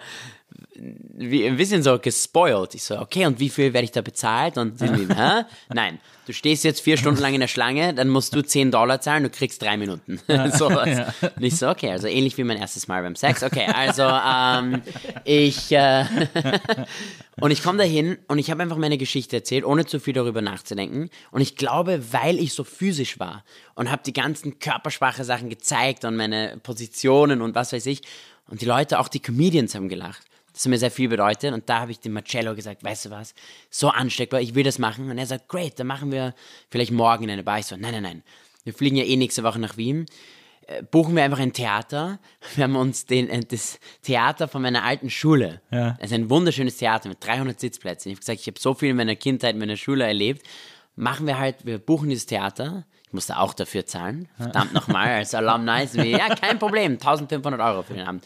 wie, ein bisschen so gespoilt. Ich so, okay, und wie viel werde ich da bezahlt? Und sie so, hä? Nein, du stehst jetzt vier Stunden lang in der Schlange, dann musst du 10 Dollar zahlen, du kriegst drei Minuten. <laughs> so was. Und ich so, okay, also ähnlich wie mein erstes Mal beim Sex. Okay, also ähm, ich äh, <laughs> und ich komme dahin und ich habe einfach meine Geschichte erzählt, ohne zu viel darüber nachzudenken. Und ich glaube, weil ich so physisch war und habe die ganzen körpersprache Sachen gezeigt und meine Positionen und was weiß ich. Und die Leute, auch die Comedians haben gelacht. Das hat mir sehr viel bedeutet. Und da habe ich dem Marcello gesagt, weißt du was, so ansteckbar, ich will das machen. Und er sagt, great, dann machen wir vielleicht morgen in eine Bar. Ich so, nein, nein, nein. Wir fliegen ja eh nächste Woche nach Wien. Äh, Buchen wir einfach ein Theater. <laughs> Wir haben uns den, äh, das Theater von meiner alten Schule. Ja. Es ist ein wunderschönes Theater mit 300 Sitzplätzen. Ich habe gesagt, ich habe so viel in meiner Kindheit, in meiner Schule erlebt. Machen wir halt, wir buchen dieses Theater. Musste auch dafür zahlen. Verdammt nochmal, als Alumni. ist mir, Ja, kein Problem. 1500 Euro für den Abend.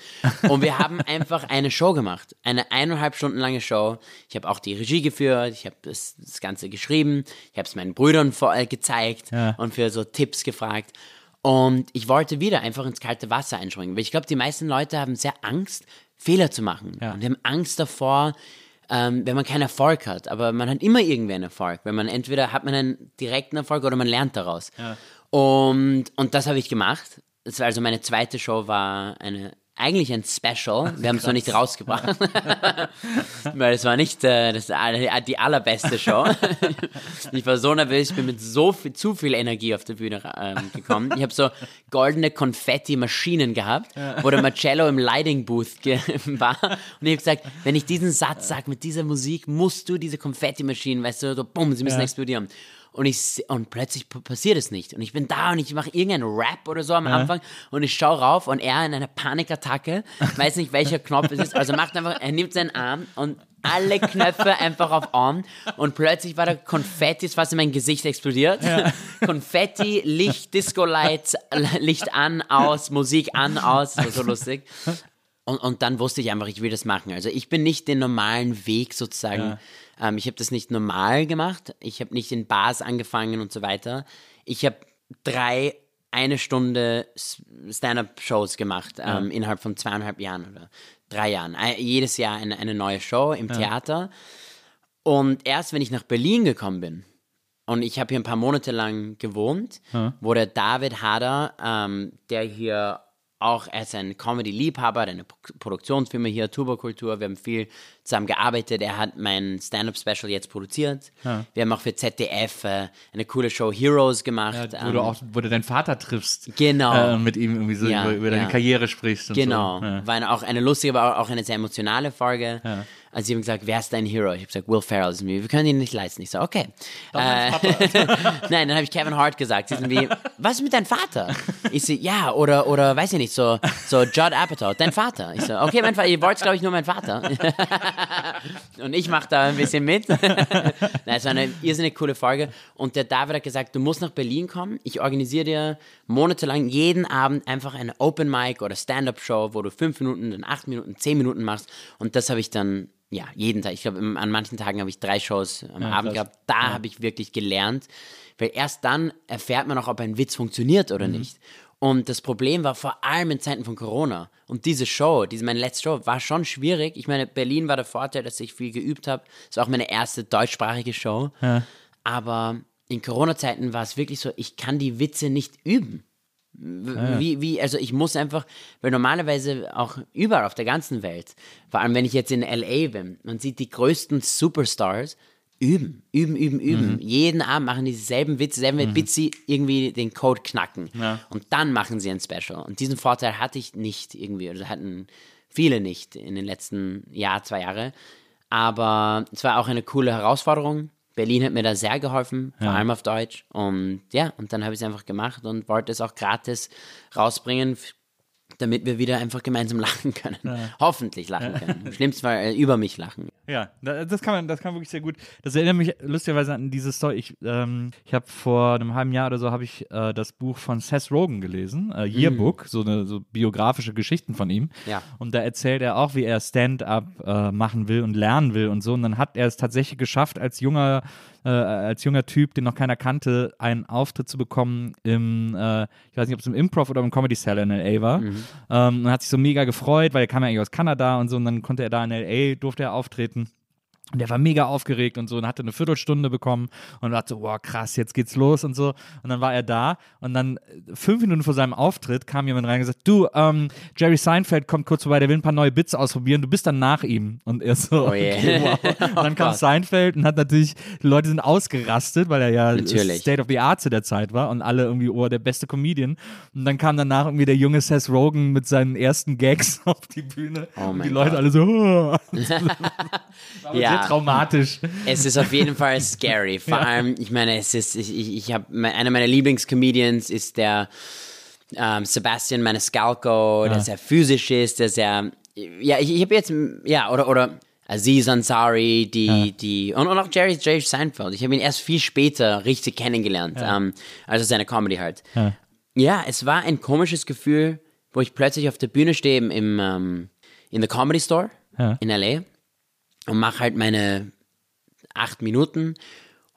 Und wir haben einfach eine Show gemacht. Eine eineinhalb Stunden lange Show. Ich habe auch die Regie geführt. Ich habe das, das Ganze geschrieben. Ich habe es meinen Brüdern vor, äh, gezeigt Ja. und für so Tipps gefragt. Und ich wollte wieder einfach ins kalte Wasser einspringen. Weil ich glaube, die meisten Leute haben sehr Angst, Fehler zu machen. Ja. Und die haben Angst davor, ähm, wenn man keinen Erfolg hat. Aber man hat immer irgendwie einen Erfolg. Wenn man entweder hat man einen direkten Erfolg oder man lernt daraus. Und, und das habe ich gemacht. Das war also meine zweite Show war eine eigentlich ein Special. Wir haben es noch nicht rausgebracht. <laughs> Weil es war nicht äh, das, die allerbeste Show. <laughs> ich war so nervös, ich bin mit so viel, zu viel Energie auf der Bühne ähm, gekommen. Ich habe so goldene Konfetti-Maschinen gehabt, wo der Marcello im Lighting Booth <laughs> war. Und ich habe gesagt, wenn ich diesen Satz sage mit dieser Musik, musst du diese Konfetti-Maschinen, weißt du, so bumm, sie müssen Ja. explodieren. Und, ich, und plötzlich passiert es nicht. Und ich bin da und ich mache irgendeinen Rap oder so am Anfang und ich schaue rauf und er in einer Panikattacke, weiß nicht welcher Knopf es ist, also macht einfach, er nimmt seinen Arm und alle Knöpfe einfach auf On und plötzlich war da Konfetti, ist fast in mein Gesicht explodiert. Konfetti, Licht, Disco-Lights, Licht an, aus, Musik an, aus, das war so lustig. Und, und dann wusste ich einfach, ich will das machen. Also ich bin nicht den normalen Weg sozusagen. Ähm, ich habe das nicht normal gemacht. Ich habe nicht in Bars angefangen und so weiter. Ich habe drei eine Stunde Stand-up-Shows gemacht ähm, innerhalb von zweieinhalb Jahren oder drei Jahren. Jedes Jahr eine, eine neue Show im Theater. Und erst wenn ich nach Berlin gekommen bin, und ich habe hier ein paar Monate lang gewohnt, wo der David Hader, ähm, der hier auch, ist ein Comedy-Liebhaber, eine Pro- Produktionsfirma hier, Tuberkultur, wir haben viel zusammen gearbeitet, er hat mein Stand-Up-Special jetzt produziert. Wir haben auch für ZDF äh, eine coole Show Heroes gemacht. Wo ähm, du auch, wo du deinen Vater triffst. Genau. Äh, mit ihm irgendwie so Ja, über, über deine ja. Karriere sprichst Genau, so. Ja. war eine, auch eine lustige, aber auch eine sehr emotionale Folge. Also sie haben gesagt, wer ist dein Hero? Ich habe gesagt, Will Ferrell ist mir. Wir können ihn nicht leisten. Ich so, okay. Äh, <laughs> Nein, dann habe ich Kevin Hart gesagt. Sie sind wie, was ist mit deinem Vater? Ich so, ja, oder, oder weiß ich nicht, so, so Judd Apatow, dein Vater. Ich so, okay, mein Vater, ihr wollt, glaube ich, nur mein Vater. <laughs> Und ich mache da ein bisschen mit. <laughs> Nein, es war eine irrsinnig coole Folge. Und der David hat gesagt, du musst nach Berlin kommen. Ich organisiere dir monatelang jeden Abend einfach eine Open Mic oder Stand-Up-Show, wo du fünf Minuten, dann acht Minuten, zehn Minuten machst. Und das habe ich dann, ja, jeden Tag. Ich glaube, an manchen Tagen habe ich drei Shows am Abend krass. gehabt. Da habe ich wirklich gelernt. Weil erst dann erfährt man auch, ob ein Witz funktioniert oder nicht. Und das Problem war vor allem in Zeiten von Corona. Und diese Show, diese meine letzte Show, war schon schwierig. Ich meine, Berlin war der Vorteil, dass ich viel geübt habe. Es war auch meine erste deutschsprachige Show. Aber in Corona-Zeiten war es wirklich so, ich kann die Witze nicht üben. Wie, wie, also ich muss einfach, weil normalerweise auch überall auf der ganzen Welt, vor allem wenn ich jetzt in LA bin, man sieht die größten Superstars üben, üben, üben, üben. Jeden Abend machen die dieselben Witze, selben bis sie irgendwie den Code knacken. Und dann machen sie ein Special. Und diesen Vorteil hatte ich nicht irgendwie, oder hatten viele nicht in den letzten Jahr, zwei Jahre. Aber es war auch eine coole Herausforderung. Berlin hat mir da sehr geholfen, vor allem auf Deutsch. Und ja, und dann habe ich es einfach gemacht und wollte es auch gratis rausbringen. Damit wir wieder einfach gemeinsam lachen können. <laughs> Hoffentlich lachen können. Im schlimmsten Fall äh, über mich lachen. Ja, da- das kann man, das kann wirklich sehr gut. Das erinnert mich lustigerweise an diese Story. Ich, ähm, ich habe vor einem halben Jahr oder so habe ich äh, das Buch von Seth Rogen gelesen, äh, Yearbook, so eine so biografische Geschichten von ihm. Ja. Und da erzählt er auch, wie er Stand-up äh, machen will und lernen will und so. Und dann hat er es tatsächlich geschafft, als junger äh, als junger Typ, den noch keiner kannte, einen Auftritt zu bekommen im, äh, ich weiß nicht, ob es im Improv oder im Comedy Cellar in L.A. war. Ähm, und hat sich so mega gefreut, weil er kam ja eigentlich aus Kanada und so und dann konnte er da in L.A., durfte er auftreten. Und der war mega aufgeregt und so und hatte eine Viertelstunde bekommen und dachte so, wow, krass, jetzt geht's los und so. Und dann war er da und dann äh, fünf Minuten vor seinem Auftritt kam jemand rein und gesagt, du, ähm, Jerry Seinfeld kommt kurz vorbei, der will ein paar neue Bits ausprobieren, du bist dann nach ihm. Und er so, Oh yeah. okay, wow. <laughs> Und dann kam. Seinfeld und hat natürlich, die Leute sind ausgerastet, weil er ja Natürlich. State of the Art zu der Zeit war und alle irgendwie, oh, der beste Comedian. Und dann kam danach irgendwie der junge Seth Rogen mit seinen ersten Gags <laughs> auf die Bühne. Oh und die Leute Gott. alle so, oh. <laughs> War Ja. traumatisch. Es ist auf jeden Fall scary. <laughs> Vor allem, ich meine, es ist, ich, ich, ich habe, einer meiner Lieblingscomedians ist der ähm, Sebastian Maniscalco, der sehr physisch ist, der sehr, ja, ich, ich habe jetzt, ja, oder, oder Aziz Ansari, die, die, und, und auch Jerry, Jerry Seinfeld. Ich habe ihn erst viel später richtig kennengelernt, ähm, also seine Comedy halt. Ja. Ja, es war ein komisches Gefühl, wo ich plötzlich auf der Bühne stehe im, ähm, in the Comedy Store Ja. in LA und mache halt meine acht Minuten.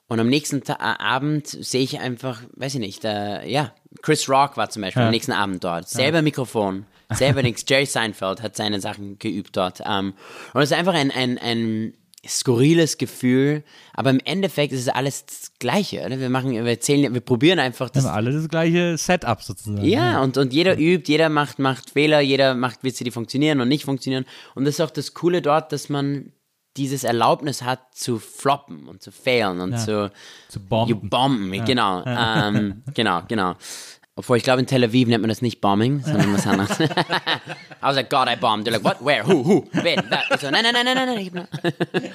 Und am nächsten Ta äh, Abend sehe ich einfach, weiß ich nicht, äh, ja, Chris Rock war zum Beispiel am nächsten Abend dort, selber Mikrofon, selber nichts, <laughs> Jerry Seinfeld hat seine Sachen geübt dort. Ähm, und es ist einfach ein, ein, ein skurriles Gefühl, aber im Endeffekt ist es alles das Gleiche, oder? Wir machen, wir erzählen, wir probieren einfach das haben alle das gleiche Setup sozusagen. ja, und, und jeder übt, jeder macht, macht Fehler, jeder macht Witze, die funktionieren und nicht funktionieren. Und das ist auch das Coole dort, dass man dieses Erlaubnis hat zu floppen und zu failen und zu, Zu bomben. You bomben, genau. Ähm, genau, genau. Obwohl, ich glaube, in Tel Aviv nennt man das nicht Bombing, sondern was <laughs> anderes. I was like, God, I bombed. They're like, what, where, who, who, wen, that. So, nein, nein, nein, nein, nein, nein. <laughs>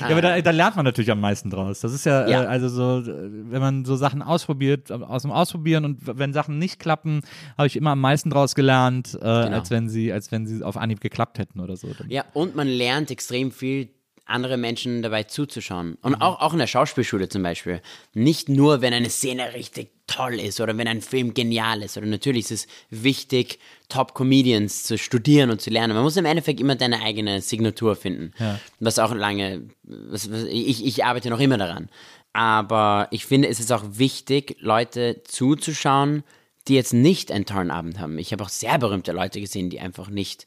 Ja, aber da, da lernt man natürlich am meisten draus. Das ist ja, Ja. Äh, also so, äh, wenn man so Sachen ausprobiert, äh, aus dem Ausprobieren und wenn Sachen nicht klappen, habe ich immer am meisten draus gelernt, äh, als wenn sie, als wenn sie auf Anhieb geklappt hätten oder so. Ja, und man lernt extrem viel, andere Menschen dabei zuzuschauen. Und auch, auch in der Schauspielschule zum Beispiel. Nicht nur, wenn eine Szene richtig toll ist oder wenn ein Film genial ist. Oder natürlich ist es wichtig, Top-Comedians zu studieren und zu lernen. Man muss im Endeffekt immer deine eigene Signatur finden. Was auch lange, was, was, ich, ich arbeite noch immer daran. Aber ich finde, es ist auch wichtig, Leute zuzuschauen, die jetzt nicht einen tollen Abend haben. Ich habe auch sehr berühmte Leute gesehen, die einfach nicht.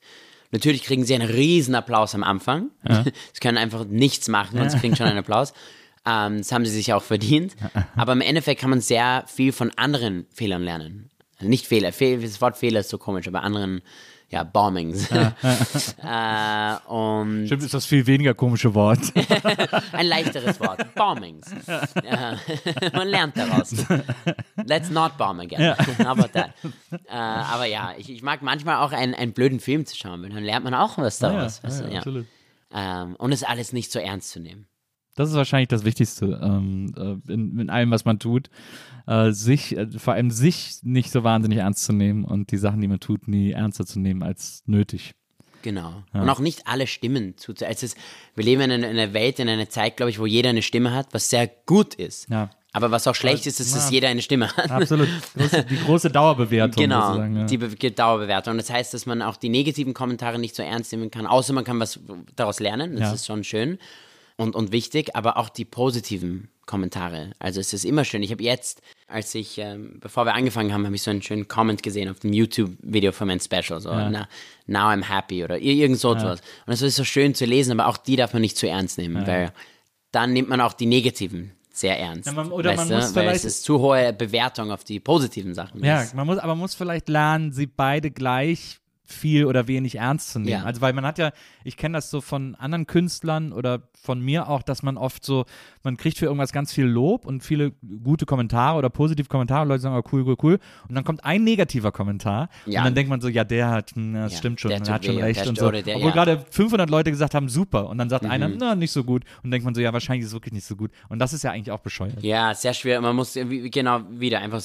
Natürlich kriegen sie einen riesen Applaus am Anfang. <laughs> Sie können einfach nichts machen und sie kriegen schon einen Applaus. Ähm, das haben sie sich auch verdient. Aber im Endeffekt kann man sehr viel von anderen Fehlern lernen. Also nicht Fehler, Fehl, das Wort Fehler ist so komisch, aber anderen, ja, Bombings. <laughs> äh, und Stimmt, ist das viel weniger komische Wort. <laughs> ein leichteres Wort. Bombings. Ja, <laughs> man lernt daraus. Let's not bomb again. How about that? Äh, aber ja, ich, ich mag manchmal auch einen, einen blöden Film zu schauen, weil dann lernt man auch was daraus. weißt du, ja. absolut. Ähm, und es alles nicht so ernst zu nehmen. Das ist wahrscheinlich das Wichtigste ähm, äh, in, in allem, was man tut. Äh, sich, äh, vor allem sich nicht so wahnsinnig ernst zu nehmen und die Sachen, die man tut, nie ernster zu nehmen als nötig. Genau. Und auch nicht alle Stimmen zu. Es ist, wir leben in einer, in einer Welt, in einer Zeit, glaube ich, wo jeder eine Stimme hat, was sehr gut ist. Ja. Aber was auch schlecht ist, ist, dass ja. jeder eine Stimme hat. Absolut. Die große Dauerbewertung. <laughs> Genau, ja. die Be Dauerbewertung. Das heißt, dass man auch die negativen Kommentare nicht so ernst nehmen kann, außer man kann was daraus lernen. Das Ja. ist schon schön und, und wichtig, aber auch die positiven Kommentare. Also es ist immer schön. Ich habe jetzt, als ich, ähm, bevor wir angefangen haben, habe ich so einen schönen Comment gesehen auf dem YouTube-Video von meinem Special. So, na, now I'm happy oder ir- irgend so etwas. Und es ist so schön zu lesen, aber auch die darf man nicht zu ernst nehmen, weil dann nimmt man auch die negativen sehr ernst. Ja, man- oder man du? muss weil vielleicht- es ist zu hohe Bewertung auf die positiven Sachen. Ja, man muss, aber man muss vielleicht lernen, sie beide gleich viel oder wenig ernst zu nehmen. Ja. Also weil man hat ja, ich kenne das so von anderen Künstlern oder von mir auch, dass man oft so, man kriegt für irgendwas ganz viel Lob und viele gute Kommentare oder positive Kommentare. Leute sagen, oh, cool, cool, cool. Und dann kommt ein negativer Kommentar Ja. und dann denkt man so, ja, der hat, hm, das Ja, stimmt schon, der der hat schon recht und so. der- Obwohl gerade 500 Leute gesagt haben, super. Und dann sagt einer, Mhm. na, nicht so gut. Und denkt man so, ja, wahrscheinlich ist es wirklich nicht so gut. Und das ist ja eigentlich auch bescheuert. Ja, sehr schwer. Man muss genau wieder einfach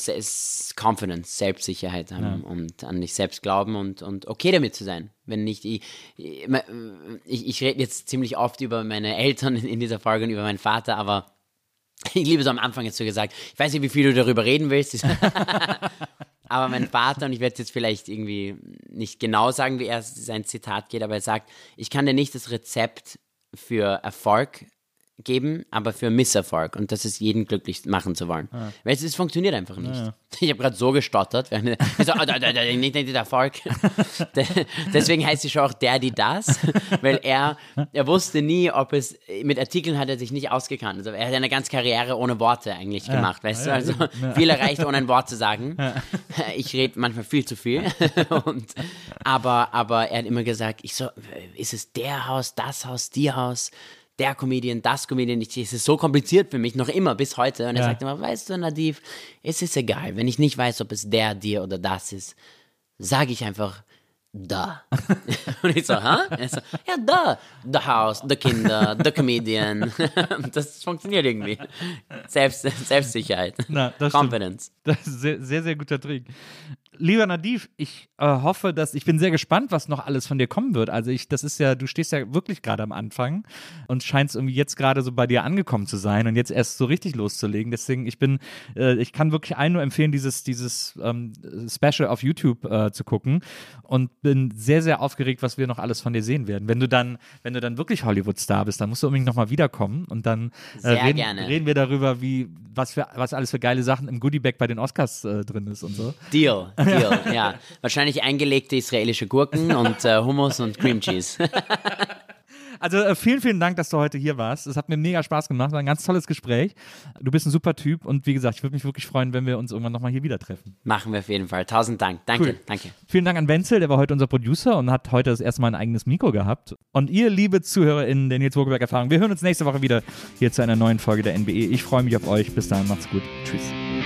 Confidence, Selbstsicherheit haben und an dich selbst glauben und, und okay damit zu sein. Wenn nicht, ich, ich, ich rede jetzt ziemlich oft über meine Eltern in, in dieser Folge und über meinen Vater, aber ich liebe es am Anfang jetzt so gesagt. Ich weiß nicht, wie viel du darüber reden willst. <laughs> aber mein Vater, und ich werde es jetzt vielleicht irgendwie nicht genau sagen, wie er sein Zitat geht, aber er sagt, ich kann dir nicht das Rezept für Erfolg geben, aber für Misserfolg. Und das ist jeden glücklich machen zu wollen. Weil es, es funktioniert einfach nicht. Ich habe gerade so gestottert. während- Ich so, da, da, da, nicht, der Erfolg. De- <laughs> Deswegen heißt sie schon auch der, die das, weil er, er wusste nie, ob es, mit Artikeln hat er sich nicht ausgekannt. Also er hat eine ganze Karriere ohne Worte eigentlich gemacht, weißt du? Also viel erreicht, ohne ein Wort zu sagen. Ich rede manchmal viel zu viel. <laughs> Und, aber, aber er hat immer gesagt, ich so, ist es der Haus, das Haus, die Haus? Der Comedian, das Comedian, ich, es ist so kompliziert für mich, noch immer bis heute. Und er Ja. sagt immer, weißt du, Nadiv, es ist egal, wenn ich nicht weiß, ob es der, dir oder das ist, sage ich einfach, da. <laughs> Und ich so, hä? So, ja, da. The House, the Kinder, the Comedian. <laughs> Das funktioniert irgendwie. Selbst, Selbstsicherheit. Na, das stimmt. Confidence. Das ist sehr, sehr, sehr guter Trick. Lieber Nadiv, ich äh, hoffe, dass ich bin sehr gespannt, was noch alles von dir kommen wird. Also ich, das ist ja, du stehst ja wirklich gerade am Anfang und scheinst irgendwie jetzt gerade so bei dir angekommen zu sein und jetzt erst so richtig loszulegen. Deswegen, ich bin, äh, ich kann wirklich allen nur empfehlen, dieses, dieses ähm, Special auf YouTube äh, zu gucken und bin sehr, sehr aufgeregt, was wir noch alles von dir sehen werden. Wenn du dann, wenn du dann wirklich Hollywood-Star bist, dann musst du unbedingt nochmal wiederkommen und dann äh, reden, reden wir darüber, wie, was für, was alles für geile Sachen im Goodiebag bei den Oscars äh, drin ist und so. Deal, Deal, ja. Wahrscheinlich eingelegte israelische Gurken und äh, Hummus und Cream Cheese. <laughs> Also äh, vielen, vielen Dank, dass du heute hier warst. Es hat mir mega Spaß gemacht, war ein ganz tolles Gespräch. Du bist ein super Typ und wie gesagt, ich würde mich wirklich freuen, wenn wir uns irgendwann nochmal hier wieder treffen. Machen wir auf jeden Fall. Tausend Dank. Danke, Cool. danke. Vielen Dank an Wenzel, der war heute unser Producer und hat heute das erste Mal ein eigenes Mikro gehabt. Und ihr, liebe ZuhörerInnen der Nils Burgerberg Erfahrung, wir hören uns nächste Woche wieder hier zu einer neuen Folge der NBE. Ich freue mich auf euch. Bis dahin, macht's gut. Tschüss.